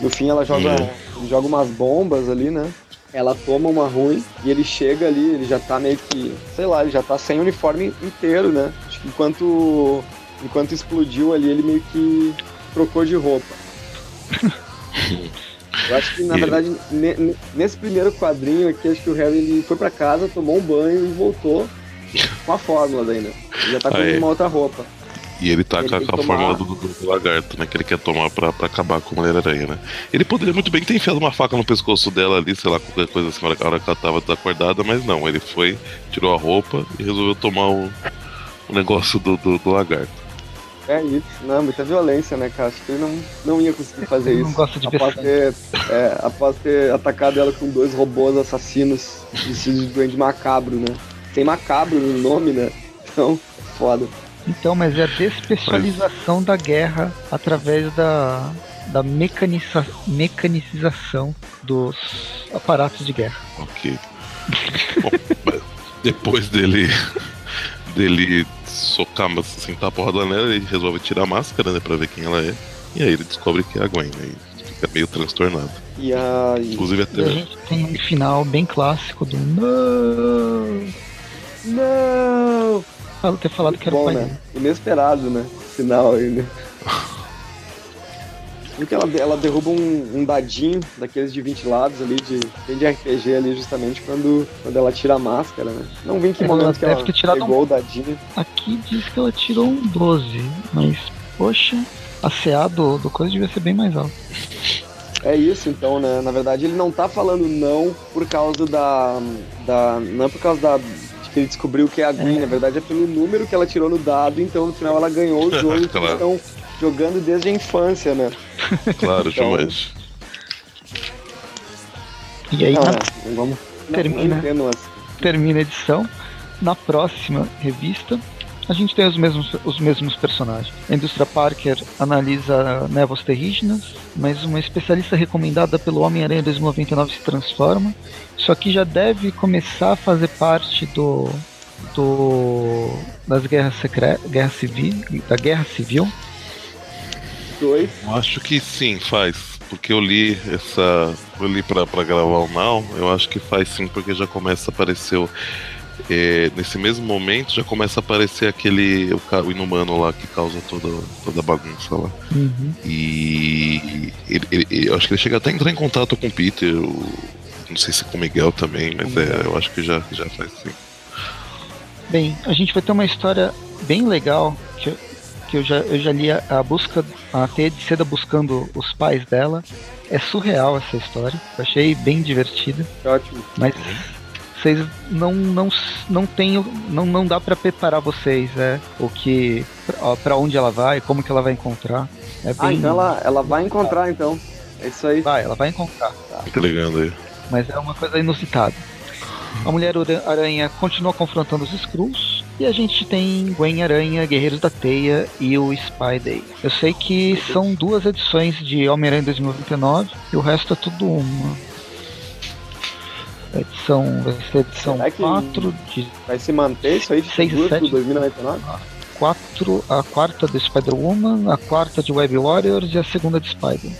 No fim ela joga, uhum. joga umas bombas ali, né? Ela toma uma ruim e ele chega ali, ele já tá meio que, sei lá, ele já tá sem uniforme inteiro, né? Acho que enquanto enquanto explodiu ali, ele meio que trocou de roupa. Eu acho que, na verdade, nesse primeiro quadrinho aqui, acho que o Harry ele foi para casa, tomou um banho e voltou com a fórmula né? Ele já tá com uma outra roupa. E ele tá ele com a, tomar... fórmula do, do, do, lagarto, né? Que ele quer tomar pra, pra acabar com a mulher-aranha, né? Ele poderia muito bem ter enfiado uma faca no pescoço dela ali, sei lá, qualquer coisa assim, na hora que ela tava desacordada, mas não, ele foi, tirou a roupa e resolveu tomar o, o negócio do, do, do lagarto. É isso, não, muita violência, né, cara? Acho que ele não, não ia conseguir fazer isso. Não gosta de após ter, é, após ter atacado ela com dois robôs assassinos vestidos de duende macabro, né? Tem macabro no nome, né? Então, foda. Então, mas é a despecialização mas... da guerra através da, da mecaniza, mecanização dos aparatos de guerra. Ok. Bom, depois dele dele socar, sentar a porra nela, ele resolve tirar a máscara, né, pra ver quem ela é. E aí ele descobre que é a Gwen, né? E fica meio transtornado. E a... Inclusive até... E a gente tem um final bem clássico do Não! Não! Falo ter falado Muito que era bom, pai né? Inesperado, né? Final aí, né? Porque ela, ela derruba um, um, dadinho daqueles de 20 lados ali, de, de RPG ali, justamente quando, quando ela tira a máscara, né? Não vi em que momento que ela pegou um... o dadinho. Aqui diz que ela tirou um 12, mas, poxa, a CA do, do coisa devia ser bem mais alto. É isso, então, né? Na verdade, ele não tá falando não por causa da. da não é por causa da, que ele descobriu que é a Gwen, é. na verdade é pelo número que ela tirou no dado, então no final ela ganhou o jogo. claro. Então jogando desde a infância, né? Claro, então, demais. E aí, na... vamos termina, termina a edição. Na próxima revista, a gente tem os mesmos, os mesmos personagens. A indústria Parker analisa névoas terrígenas, mas uma especialista recomendada pelo Homem-Aranha 2099 se transforma. Isso aqui já deve começar a fazer parte do, do das guerras secretas, guerra civil, da guerra civil, 2. Acho que sim, faz. Porque eu li essa. Eu li pra, pra gravar o Now, eu acho que faz sim, porque já começa a aparecer. O, é, nesse mesmo momento já começa a aparecer aquele. O, o inumano lá que causa toda, toda a bagunça lá. Uhum. E ele, ele, eu acho que ele chega até a entrar em contato com o Peter. O, não sei se com o Miguel também, mas é, eu acho que já, já faz sim. Bem, a gente vai ter uma história bem legal que que eu já, eu já li a, a busca, a Teia de Seda buscando os pais dela. É surreal essa história. Eu achei bem divertida. Ótimo. Mas vocês não não não tem não não dá para preparar vocês é o que para onde ela vai como que ela vai encontrar é ah, bem... ah então ela ela vai encontrar então é isso aí vai ela vai encontrar tá. tá ligando aí mas é uma coisa inusitada a mulher aranha continua confrontando os Skrulls e a gente tem Gwen Aranha, Guerreiros da Teia e o Spy Day. Eu sei que são duas edições de Homem-Aranha 2099 e o resto é tudo uma. A edição, vai ser a edição 4 de. Vai se manter isso aí de 6 e 7 2099? Quatro, a quarta de Spider-Woman, a quarta de Web Warriors e a segunda de Spider.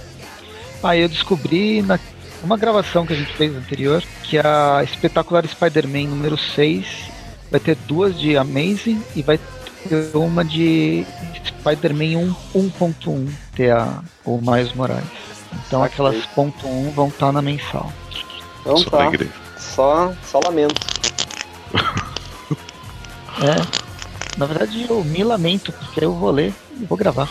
Aí eu descobri na uma gravação que a gente fez anterior que a espetacular Spider-Man número 6 vai ter duas de Amazing e vai ter uma de Spider-Man 1.1, ter a, o Miles Morales. Então okay. aquelas ponto .1 vão estar tá na mensal. Então só tá. Só, só lamento. é. Na verdade eu me lamento, porque eu vou ler e vou gravar.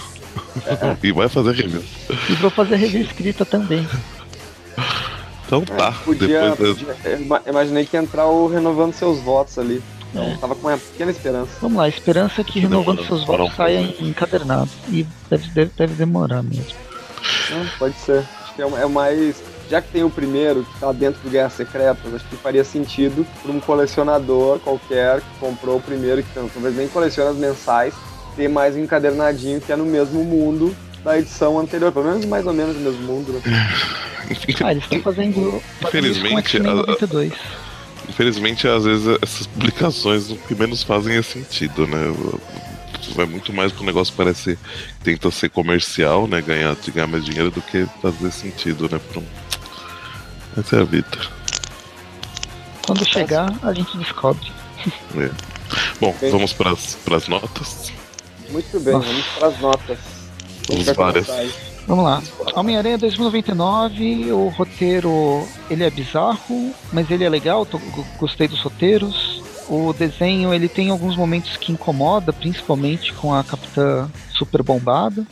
É. e vai fazer review. E vou fazer review escrita também. Então tá. É, podia, Depois podia, imaginei que ia entrar o renovando seus votos ali. É. Tava com uma pequena esperança. Vamos lá, a esperança é que renovando seus votos saia encadernado. E deve, deve, deve demorar mesmo. Não, pode ser. Acho que é, é mais. já que tem o primeiro que tá dentro do Guerra Secretas, acho que faria sentido para um colecionador qualquer que comprou o primeiro, que talvez nem coleciona as mensais, ter mais um encadernadinho que é no mesmo mundo da edição anterior, pelo menos mais ou menos no mesmo mundo. Né? ah, eles estão fazendo, Infelizmente, fazendo Infelizmente, às vezes essas publicações o que menos fazem é sentido, né? Vai muito mais pro negócio parecer tenta ser comercial, né? Ganhar, de ganhar mais dinheiro do que fazer sentido, né? Pra Essa é a vida. Quando chegar, a gente descobre. É. Bom, vamos para as notas. Muito bem, Nossa. vamos para as notas. Vamos várias. Vamos lá. Homem-Aranha 2099, o roteiro ele é bizarro, mas ele é legal, tô, gostei dos roteiros. O desenho ele tem alguns momentos que incomoda, principalmente com a Capitã super bombada.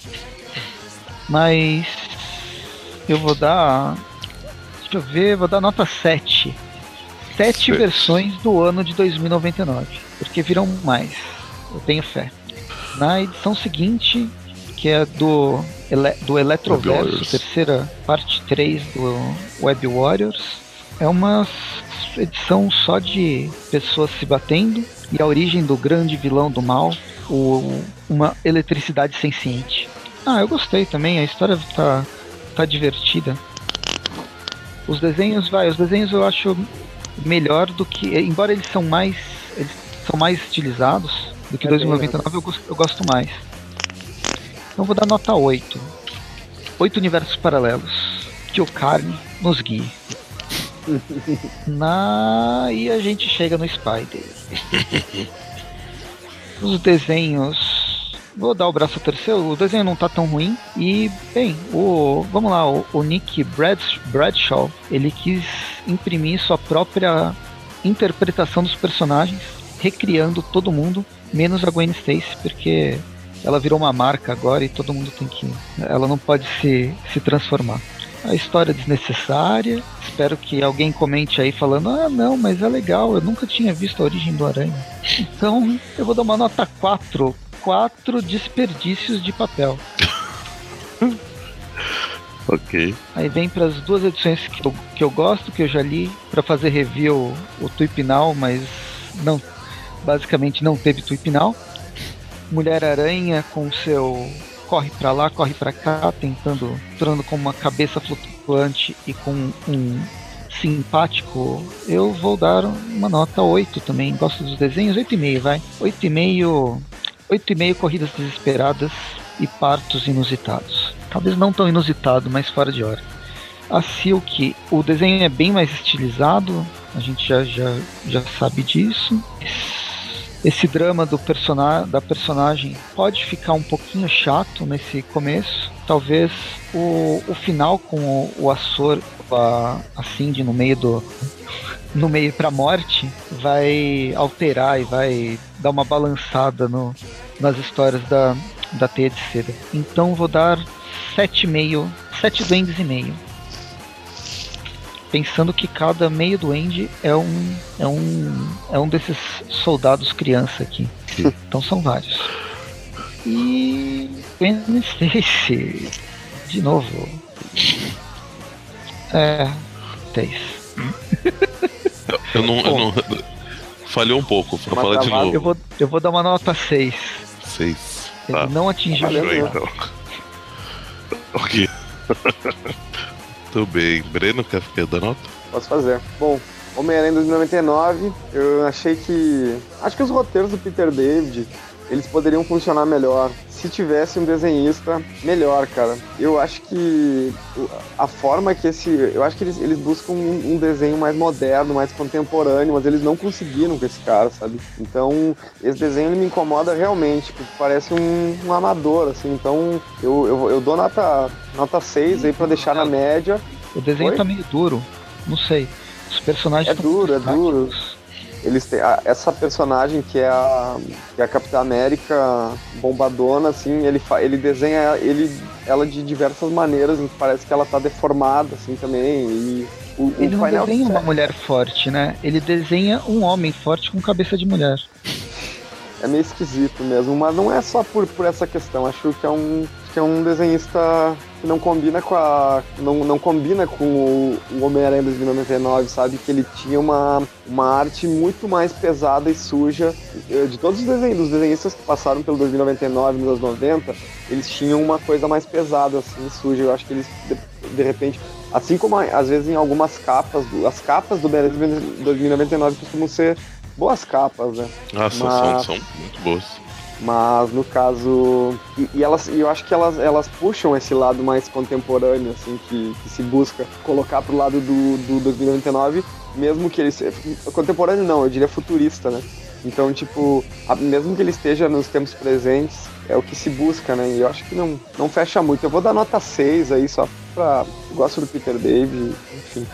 Mas eu vou dar. Deixa eu ver, vou dar nota 7. Sete versões do ano de 2099. Porque virão mais. Eu tenho fé. Na edição seguinte, que é do, do Eletroverso, terceira parte 3 do Web Warriors. É uma edição só de pessoas se batendo e a origem do grande vilão do mal, o, uma eletricidade senciente. Ah, eu gostei também, a história tá, tá divertida. Os desenhos, vai, os desenhos eu acho melhor do que, embora eles são mais, eles são mais estilizados do que é 2099, eu gosto, eu gosto mais. Então vou dar nota 8. Oito universos paralelos. Que o carne nos guie. Na... E a gente chega no Spider. Os desenhos. Vou dar o braço a terceiro. O desenho não tá tão ruim. E, bem, o. Vamos lá, o, o Nick Brad, Bradshaw, ele quis imprimir sua própria interpretação dos personagens, recriando todo mundo, menos a Gwen Stacy, porque ela virou uma marca agora e todo mundo tem que. Ela não pode se, se transformar. A história é desnecessária. Espero que alguém comente aí falando: ah, não, mas é legal, eu nunca tinha visto a origem do Aranha. Então, eu vou dar uma nota 4. Quatro desperdícios de papel. ok. Aí vem para as duas edições que eu, que eu gosto, que eu já li para fazer review o Tuipinal, mas não basicamente não teve Tuipinal. Mulher-Aranha com seu corre para lá, corre para cá, tentando, entrando com uma cabeça flutuante e com um simpático, eu vou dar uma nota 8 também. Gosto dos desenhos, 8,5, vai. 8,5, 8,5 corridas desesperadas e partos inusitados. Talvez não tão inusitado, mas fora de hora. A Silk, o desenho é bem mais estilizado, a gente já, já, já sabe disso esse drama do persona da personagem pode ficar um pouquinho chato nesse começo. Talvez o, o final com o, o Açor, a, a Cindy no meio do. no meio pra morte, vai alterar e vai dar uma balançada no, nas histórias da, da teia de seda. Então vou dar 7,5, 7 duendes e meio pensando que cada meio duende é um é um é um desses soldados criança aqui. Então são vários. E Gwen Stacy de novo. É, 10. Eu não, eu não falhou um pouco, vou falar de novo. Eu vou, eu vou dar uma nota 6. 6. Ele tá. não atingiu Valeu, então. ok. Muito bem. Breno, quer, quer dar nota? Posso fazer. Bom, Homem-Aranha 2099, eu achei que. Acho que os roteiros do Peter David eles poderiam funcionar melhor se tivesse um desenhista melhor, cara. Eu acho que a forma que esse. Eu acho que eles, eles buscam um, um, desenho mais moderno, mais contemporâneo, mas eles não conseguiram com esse cara, sabe? Então, esse desenho me incomoda realmente, porque parece um, um amador, assim. Então, eu, eu, eu dou nota, nota 6 aí pra deixar na média. O desenho Oi? tá meio duro, não sei. Os personagens é duro, é duro eles têm a, essa personagem que é a que é a Capitã América bombadona assim ele ele desenha ele ela de diversas maneiras parece que ela tá deformada assim também e o, ele o não desenha uma mulher forte né? Ele desenha um homem forte com cabeça de mulher. É meio esquisito mesmo mas não é só por, por essa questão acho que é um que é um desenhista que não combina com a. não, não combina com o, o Homem-Aranha 2099, sabe? Que ele tinha uma, uma arte muito mais pesada e suja. Eh, de todos os desenhos, os desenhistas que passaram pelo 2099 nos anos 90, eles tinham uma coisa mais pesada, assim, suja. Eu acho que eles, de, de repente. Assim como às vezes em algumas capas, as capas do Homem-Aranha 2099 costumam ser boas capas, né? Nossa, Mas... são, são muito boas. Mas no caso. E, e elas, eu acho que elas, elas puxam esse lado mais contemporâneo, assim, que, que se busca colocar pro lado do, do 2099, mesmo que ele seja. Contemporâneo não, eu diria futurista, né? Então, tipo, a, mesmo que ele esteja nos tempos presentes, é o que se busca, né? E eu acho que não, não fecha muito. Eu vou dar nota 6 aí, só pra. Gosto do Peter David, enfim.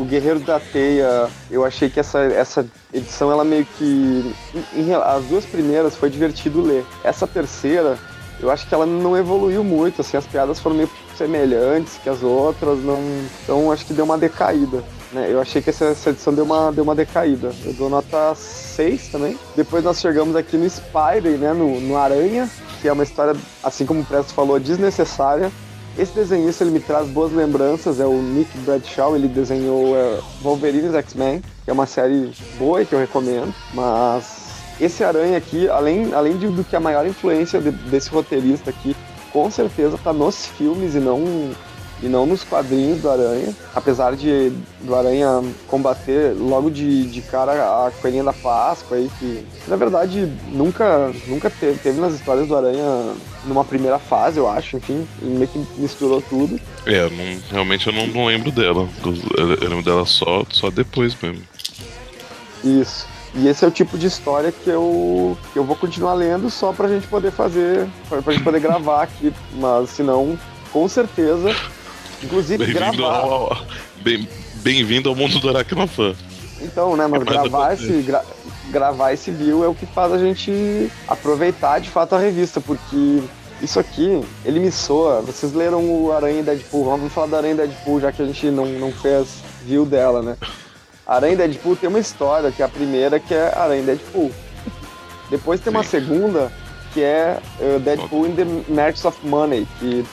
O Guerreiro da Teia, eu achei que essa, essa edição, ela meio que. Em, as duas primeiras foi divertido ler. Essa terceira, eu acho que ela não evoluiu muito, assim, as piadas foram meio semelhantes que as outras, não. Então acho que deu uma decaída. Né? Eu achei que essa, essa, edição deu uma, deu uma decaída. Eu dou nota 6 também. Depois nós chegamos aqui no Spider, né? No, no Aranha, que é uma história, assim como o Presto falou, desnecessária. Esse desenhista ele me traz boas lembranças, é o Nick Bradshaw, ele desenhou é, Wolverine's X-Men, que é uma série boa e que eu recomendo, mas esse Aranha aqui, além, além de, do que a maior influência de, desse roteirista aqui, com certeza tá nos filmes e não e não nos quadrinhos do Aranha. Apesar de do Aranha combater logo de, de cara a Coelhinha da Páscoa aí, que na verdade nunca, nunca teve, teve nas histórias do Aranha numa primeira fase, eu acho, enfim, meio que misturou tudo. É, não, realmente eu não, não lembro dela. Eu, eu lembro dela só, só depois mesmo. Isso. E esse é o tipo de história que eu, que eu vou continuar lendo só pra gente poder fazer, pra, pra gente poder gravar aqui. Mas senão, com certeza, Inclusive, bem gravar. Ao, bem-vindo ao mundo do Aracnofã. Então, né, mas é gravar esse, gra, gravar esse view é o que faz a gente aproveitar de fato a revista, porque isso aqui, ele me soa. Vocês leram o Aranha e Deadpool, vamos falar da Aranha e Deadpool, já que a gente não, não fez view dela, né? Aranha e Deadpool tem uma história, que é a primeira, que é Aranha e Deadpool. Depois tem Sim. uma segunda, que é uh, Deadpool in the Merchants of Money, que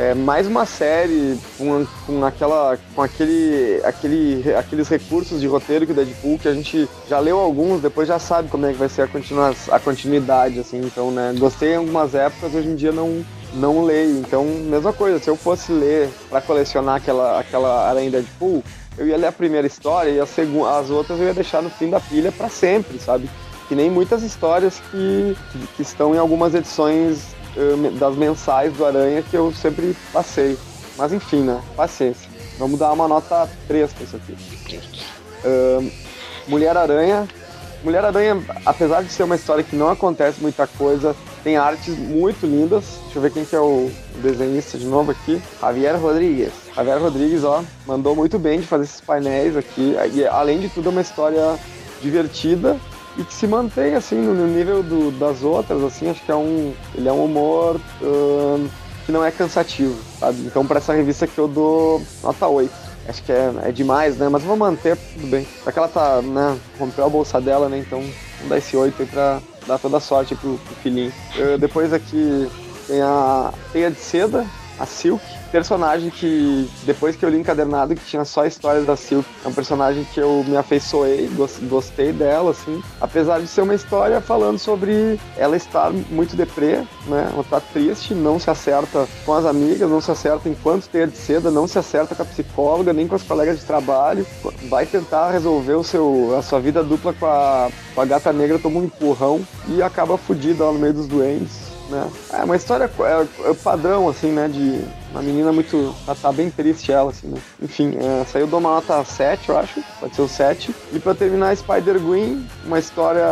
é mais uma série com, com, aquela, com aquele, aquele, aqueles recursos de roteiro que o Deadpool, que a gente já leu alguns, depois já sabe como é que vai ser a, continua, a continuidade, assim, então, né, gostei em algumas épocas, hoje em dia não, não leio, então, mesma coisa, se eu fosse ler para colecionar aquela, aquela Aranha Deadpool, eu ia ler a primeira história e a segunda, as outras eu ia deixar no fim da pilha para sempre, sabe? Que nem muitas histórias que, que, estão em algumas edições das mensais do Aranha que eu sempre passei. Mas enfim, né? Paciência. Vamos dar uma nota 3 pra isso aqui. Uh, Mulher-Aranha. Mulher-Aranha, apesar de ser uma história que não acontece muita coisa, tem artes muito lindas. Deixa eu ver quem que é o desenhista de novo aqui. Javier Rodrigues. Javier Rodrigues, ó, mandou muito bem de fazer esses painéis aqui. E além de tudo, é uma história divertida e que se mantém assim no nível do, das outras, assim, acho que é um. Ele é um humor uh, que não é cansativo, sabe? Então para essa revista que eu dou nota 8. Acho que é, é demais, né? Mas vou manter, tudo bem. Já que ela tá, né, rompeu a bolsa dela, né? Então vamos dar esse 8 aí pra dar toda a sorte pro, pro filhinho. Uh, depois aqui tem a Teia de Seda, a Silk, personagem que, depois que eu li encadernado, que tinha só histórias da Silk, é um personagem que eu me afeiçoei, gostei dela, assim. Apesar de ser uma história falando sobre ela estar muito deprê, né? Ela tá triste, não se acerta com as amigas, não se acerta enquanto tem de seda, não se acerta com a psicóloga, nem com as colegas de trabalho. Vai tentar resolver o seu, a sua vida dupla com a, com a gata negra, toma um empurrão e acaba fodida lá no meio dos doentes né? É uma história é, é padrão, assim, né? De uma menina muito. Ela tá bem triste, ela, assim, né? Enfim, é, saiu de uma nota 7, eu acho. Pode ser o 7. E pra terminar, Spider-Gwen, uma história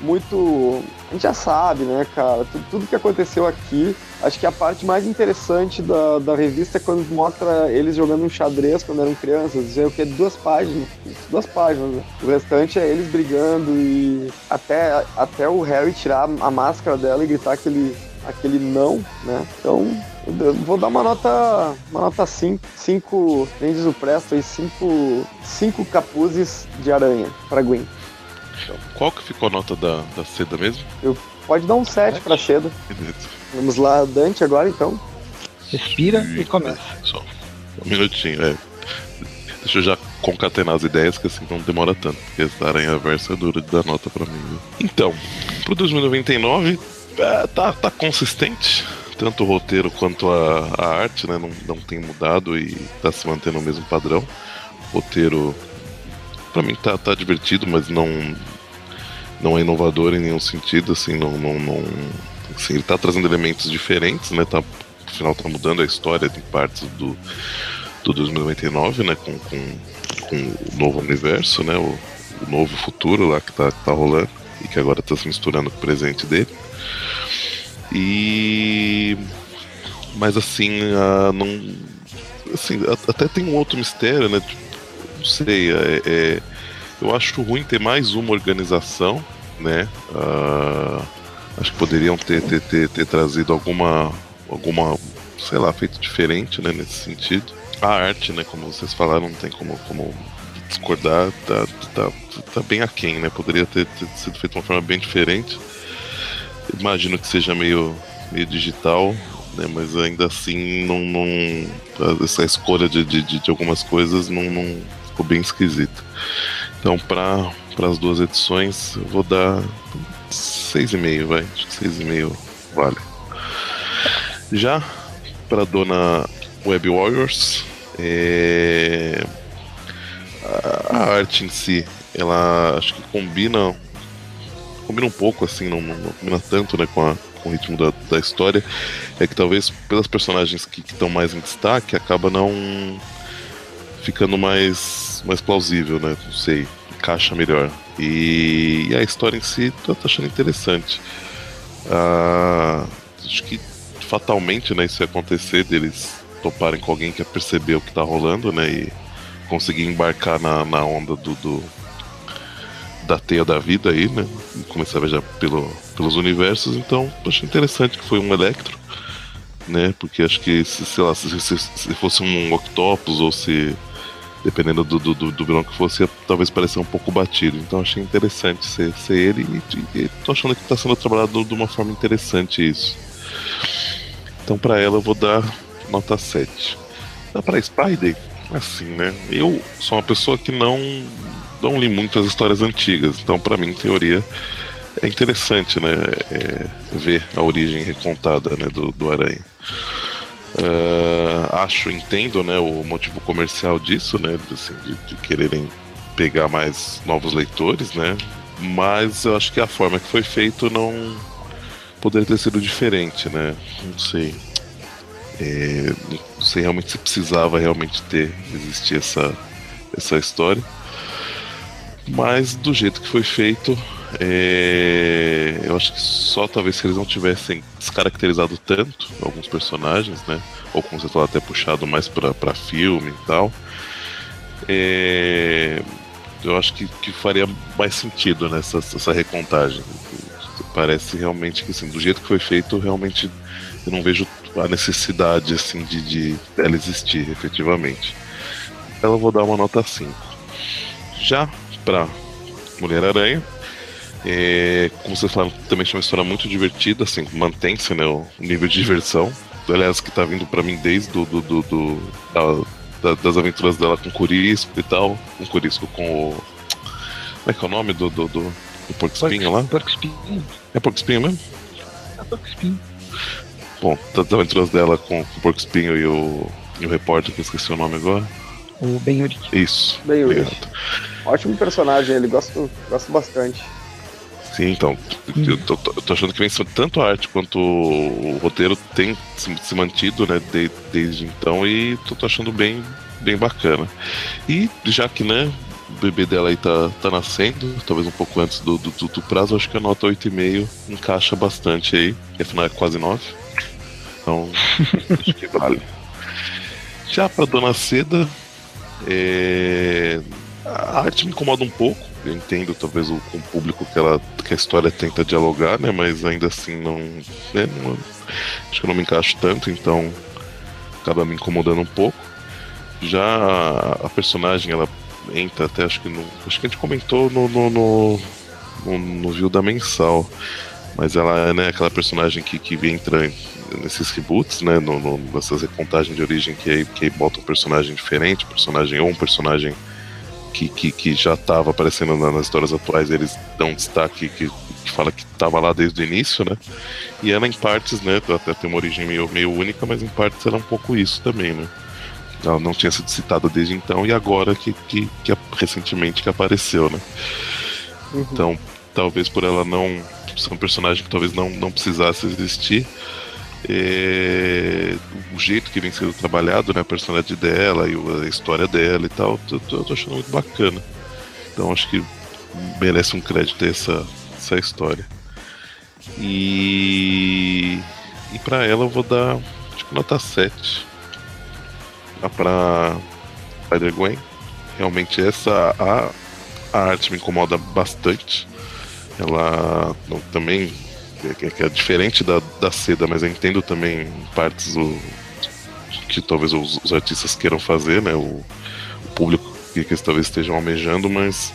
muito. A gente já sabe, né, cara? Tudo, tudo que aconteceu aqui. Acho que a parte mais interessante da, da revista é quando mostra eles jogando um xadrez quando eram crianças. É o que? Duas páginas. Duas páginas. Né? O restante é eles brigando e até, até o Harry tirar a máscara dela e gritar aquele, aquele não, né? Então, vou dar uma nota uma nota 5, 5, nem diz o Presto aí, 5 cinco capuzes de aranha para Gwen. Qual que ficou a nota da, da seda mesmo? Eu, pode dar um 7 para seda. Beleza. Vamos lá, Dante agora então. Respira e, e começa. Só um minutinho, é. Deixa eu já concatenar as ideias, que assim não demora tanto, porque essa aranha versa é dura de dar nota pra mim. Viu? Então, pro 2099, é, tá, tá consistente. Tanto o roteiro quanto a, a arte, né? Não, não tem mudado e tá se mantendo o mesmo padrão. O roteiro, pra mim, tá, tá divertido, mas não, não é inovador em nenhum sentido, assim, não, não, não assim, ele tá trazendo elementos diferentes, né? Tá, afinal, tá mudando a história de partes do, do 2099, né? Com, com, com o novo universo, né? O, o novo futuro lá que tá, tá rolando e que agora tá se misturando com o presente dele. E. Mas assim, uh, não. Assim, até tem um outro mistério, né? Não sei, é, é, eu acho ruim ter mais uma organização, né? Uh, acho que poderiam ter, ter, ter, ter trazido alguma, alguma, sei lá, feito diferente, né? Nesse sentido. A arte, né? Como vocês falaram, não tem como, como discordar, tá, tá, tá bem aquém, né? Poderia ter, ter sido feito de uma forma bem diferente. Imagino que seja meio, meio digital, né? Mas ainda assim, não, não essa escolha de, de, de algumas coisas não, não ficou bem esquisita. Então, para as duas edições, eu vou dar 6,5, vai. Acho que 6,5 vale. Já para dona Web Warriors, é... a arte em si, ela acho que combina combina um pouco assim, não, não combina tanto né, com, a, com o ritmo da, da história. É que talvez pelas personagens que estão mais em destaque acaba não ficando mais mais plausível, né? Não sei, encaixa melhor. E, e a história em si tô, tô achando interessante. Ah, acho que fatalmente, né, isso ia acontecer deles toparem com alguém que ia perceber o que tá rolando, né, e conseguir embarcar na, na onda do, do da teia da vida aí, né, e começar a viajar pelo, pelos universos, então achei interessante que foi um Electro, né, porque acho que, se, sei lá, se, se, se fosse um Octopus ou se dependendo do, do, do, vilão que fosse, talvez parecer um pouco batido. Então achei interessante ser, ser ele e, e tô achando que está sendo trabalhado de uma forma interessante isso. Então para ela eu vou dar nota 7. Dá para Spider, assim, né? Eu sou uma pessoa que não não li muitas histórias antigas, então para mim, em teoria, é interessante, né? É, ver a origem recontada né, do, do Aranha. Uh, acho, entendo, né, o motivo comercial disso, né, assim, de, de, quererem pegar mais novos leitores, né, mas eu acho que a forma que foi feito não poderia ter sido diferente, né, não sei. É, não sei realmente se precisava realmente ter existir essa essa história, mas do jeito que foi feito, é, eu acho que só talvez se eles não tivessem descaracterizado tanto alguns personagens, né? Ou como você falou, até puxado mais para filme e tal. É, eu acho que, que faria mais sentido nessa essa recontagem. Parece realmente que, assim, do jeito que foi feito, realmente eu não vejo a necessidade assim de, de ela existir efetivamente. Ela vou dar uma nota 5. Já para Mulher-Aranha, é, como vocês falaram, também tinha uma história muito divertida, assim, mantém-se né, o nível de diversão. Aliás, que tá vindo para mim desde do, do, do, do da, da, das aventuras dela com o Curisco e tal. Com o Curisco com o. Como é que é o nome do, do, do, do Porco Espinho lá? Porco Espinho. É Porco Espinho mesmo? É Porco Espinho. Bom, das aventuras dela com, com o Porco Espinho e o, e o repórter, que eu esqueci o nome agora. O Ben Urich. Isso. Ben Urich. Ótimo personagem, ele gosto, gosto bastante. Sim, então. Eu tô, eu tô, achando que vem tanto a arte quanto o roteiro tem se, se mantido, né, de, desde então, e tô, tô, achando bem, bem bacana. E já que, né, o bebê dela aí tá, tá nascendo, talvez um pouco antes do, do, do prazo, acho que a nota 8,5 encaixa bastante aí, afinal é quase 9. Então, acho que vale. Já pra Dona Seda, é... a arte me incomoda um pouco eu entendo talvez o, com o público que, ela, que a história tenta dialogar, né? Mas ainda assim não, né, não acho que eu não me encaixo tanto, então acaba me incomodando um pouco. Já a, a personagem ela entra até acho que no, acho que a gente comentou no no, no, no, no Viu da Mensal. Mas ela é né, aquela personagem que, que entra nesses reboots, né? No, no, nessas recontagens de origem que aí, que bota um personagem diferente, personagem ou um personagem que, que, que já estava aparecendo nas histórias atuais, eles dão um destaque que, que fala que estava lá desde o início, né? E ela em partes, né? Até tem uma origem meio, meio única, mas em partes ela é um pouco isso também, né? Ela não tinha sido citada desde então e agora que, que, que recentemente que apareceu, né? Uhum. Então, talvez por ela não ser um personagem que talvez não, não precisasse existir, é, o jeito que vem sendo trabalhado, né, a personalidade dela e a história dela e tal, eu tô, tô achando muito bacana. Então acho que merece um crédito essa, essa história. E, e para ela eu vou dar tipo nota 7. Dá pra Spider-Gwen. Realmente essa a, a arte me incomoda bastante. Ela também é diferente da, da seda, mas eu entendo também partes do, que talvez os, os, artistas queiram fazer, né? O, o público que, que, eles talvez estejam almejando, mas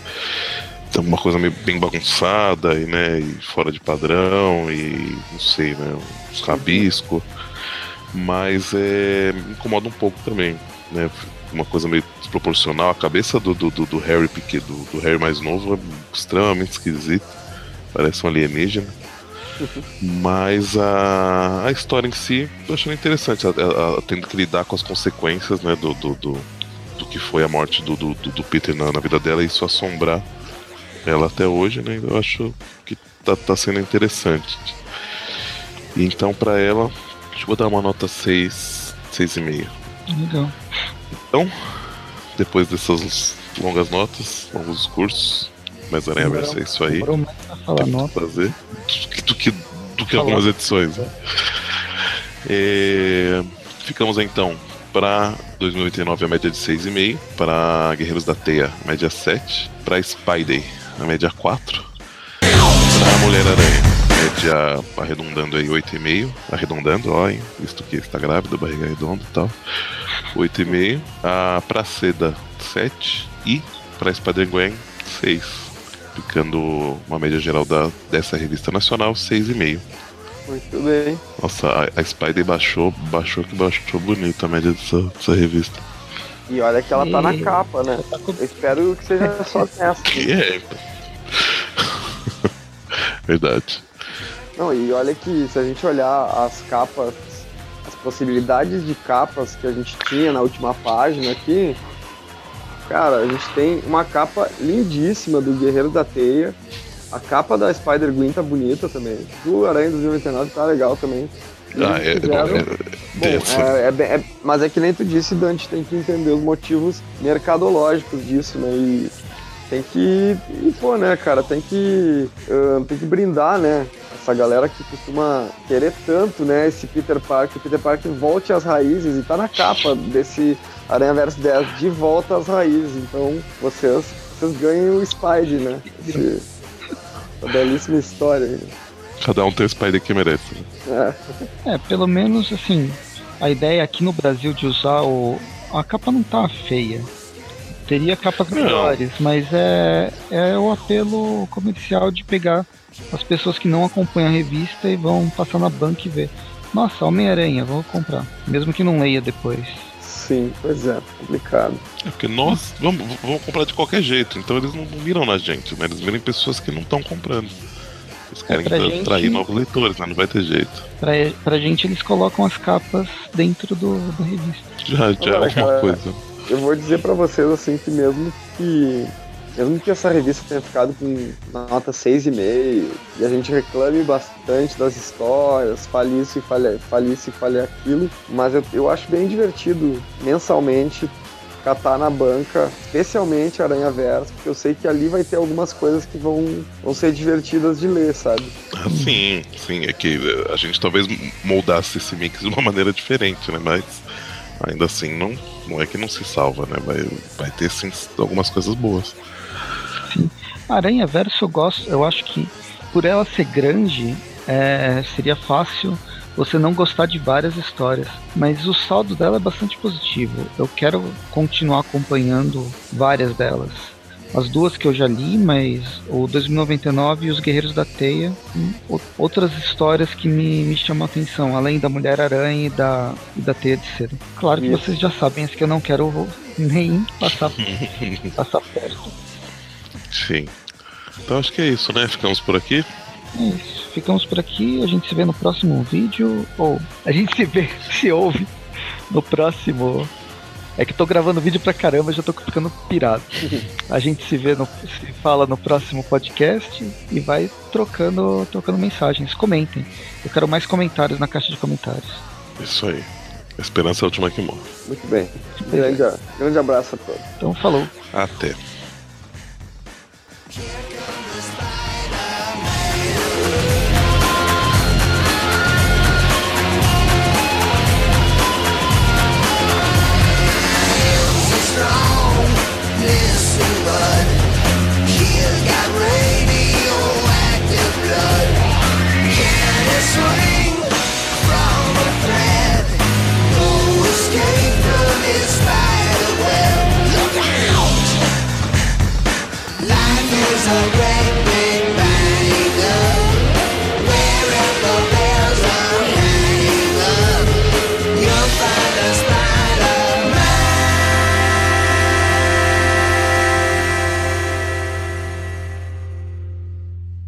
tem alguma coisa meio bem bagunçada e, né, e fora de padrão e não sei, né? Uns rabiscos. Mas é, me incomoda um pouco também, né? Uma coisa meio desproporcional. A cabeça do, do, do Harry do, do Harry mais novo é extremamente esquisita. Parece um alienígena. Mas a, a história em si eu achei interessante, ela, tendo que lidar com as consequências né, do, do, do, do que foi a morte do, do, do Peter na, na, vida dela e isso assombrar ela até hoje, né? Eu acho que tá, tá sendo interessante. Então para ela, eu vou dar uma nota 6, 6,5. Legal. Então, depois dessas longas notas, longos discursos, mas Aranha é isso aí. Falar. Nota. fazer do que, do que algumas edições. Né? É, ficamos então para 2089 a média de 6,5, para Guerreiros da Teia média 7, para Spidey a média 4, para Mulher-Aranha média arredondando aí 8,5, arredondando, ó, hein, visto que está grávida, barriga redonda e tal, 8,5, a para Seda 7 e para Spider-Gwen 6 ficando uma média geral da, dessa revista nacional 6,5. Muito bem. Nossa, a, a Spider baixou, baixou que baixou bonito a média dessa, dessa revista. E olha que ela tá na capa, né? Eu espero que seja só nessa. Que é. Verdade. Não, e olha que se a gente olhar as capas, as possibilidades de capas que a gente tinha na última página aqui, Cara, a gente tem uma capa lindíssima do Guerreiro da Teia. A capa da Spider-Gwen tá bonita também. Do Aranha 2099 tá legal também. Ah, é, fizeram... é, bom, é, é, mas é que nem tu disse, Dante, tem que entender os motivos mercadológicos disso, né? E tem que. E, pô, né, cara, tem que. Uh, tem que brindar, né? Essa galera que costuma querer tanto, né? Esse Peter Parker. Peter Parker volte às raízes e tá na capa desse Aranha Verso 10 de volta às raízes. Então vocês, vocês ganham o Spidey, né? Esse, essa belíssima história aí. Cada um tem o Spidey que merece. Né? É. é, pelo menos assim, a ideia aqui no Brasil de usar o. A capa não tá feia. Teria capas melhores, mas é, é o apelo comercial de pegar as pessoas que não acompanham a revista e vão passar na banca e ver. Nossa, Homem-Aranha, vou comprar. Mesmo que não leia depois. Sim, pois é, complicado. É porque nós vamos, vamos comprar de qualquer jeito, então eles não, não miram na gente, mas eles viram pessoas que não estão comprando. Eles é, querem é, gente, trair novos leitores, mas não vai ter jeito. Pra, pra gente eles colocam as capas dentro do, do revista. Já, já é alguma cara, coisa. Eu vou dizer para vocês assim que mesmo que mesmo que essa revista tenha ficado com nota 6,5 e a gente reclame bastante das histórias, fale isso e fale, fale isso e fale aquilo, mas eu, eu acho bem divertido mensalmente catar na banca, especialmente Aranha Verso, porque eu sei que ali vai ter algumas coisas que vão, vão ser divertidas de ler, sabe? Ah, sim, sim, é que a gente talvez moldasse esse mix de uma maneira diferente, né? Mas ainda assim não, não é que não se salva, né? Vai, vai ter sim algumas coisas boas. Aranha Verso eu gosto, eu acho que por ela ser grande, é, seria fácil você não gostar de várias histórias. Mas o saldo dela é bastante positivo. Eu quero continuar acompanhando várias delas. as duas que eu já li, mas o 2099 e os Guerreiros da Teia, hum, outras histórias que me, me chamam a atenção, além da Mulher-Aranha e da, e da Teia de Cedo. Claro que Isso. vocês já sabem, as que eu não quero nem passar, passar perto. Sim. Então acho que é isso, né? Ficamos por aqui. É isso. Ficamos por aqui. A gente se vê no próximo vídeo. Ou a gente se vê, se ouve no próximo. É que tô gravando vídeo pra caramba, já tô ficando pirado. A gente se vê, no, se fala no próximo podcast e vai trocando, trocando mensagens. Comentem. Eu quero mais comentários na caixa de comentários. Isso aí. A esperança é a última que morre. Muito bem. Grande, grande abraço a todos. Então falou. Até. care.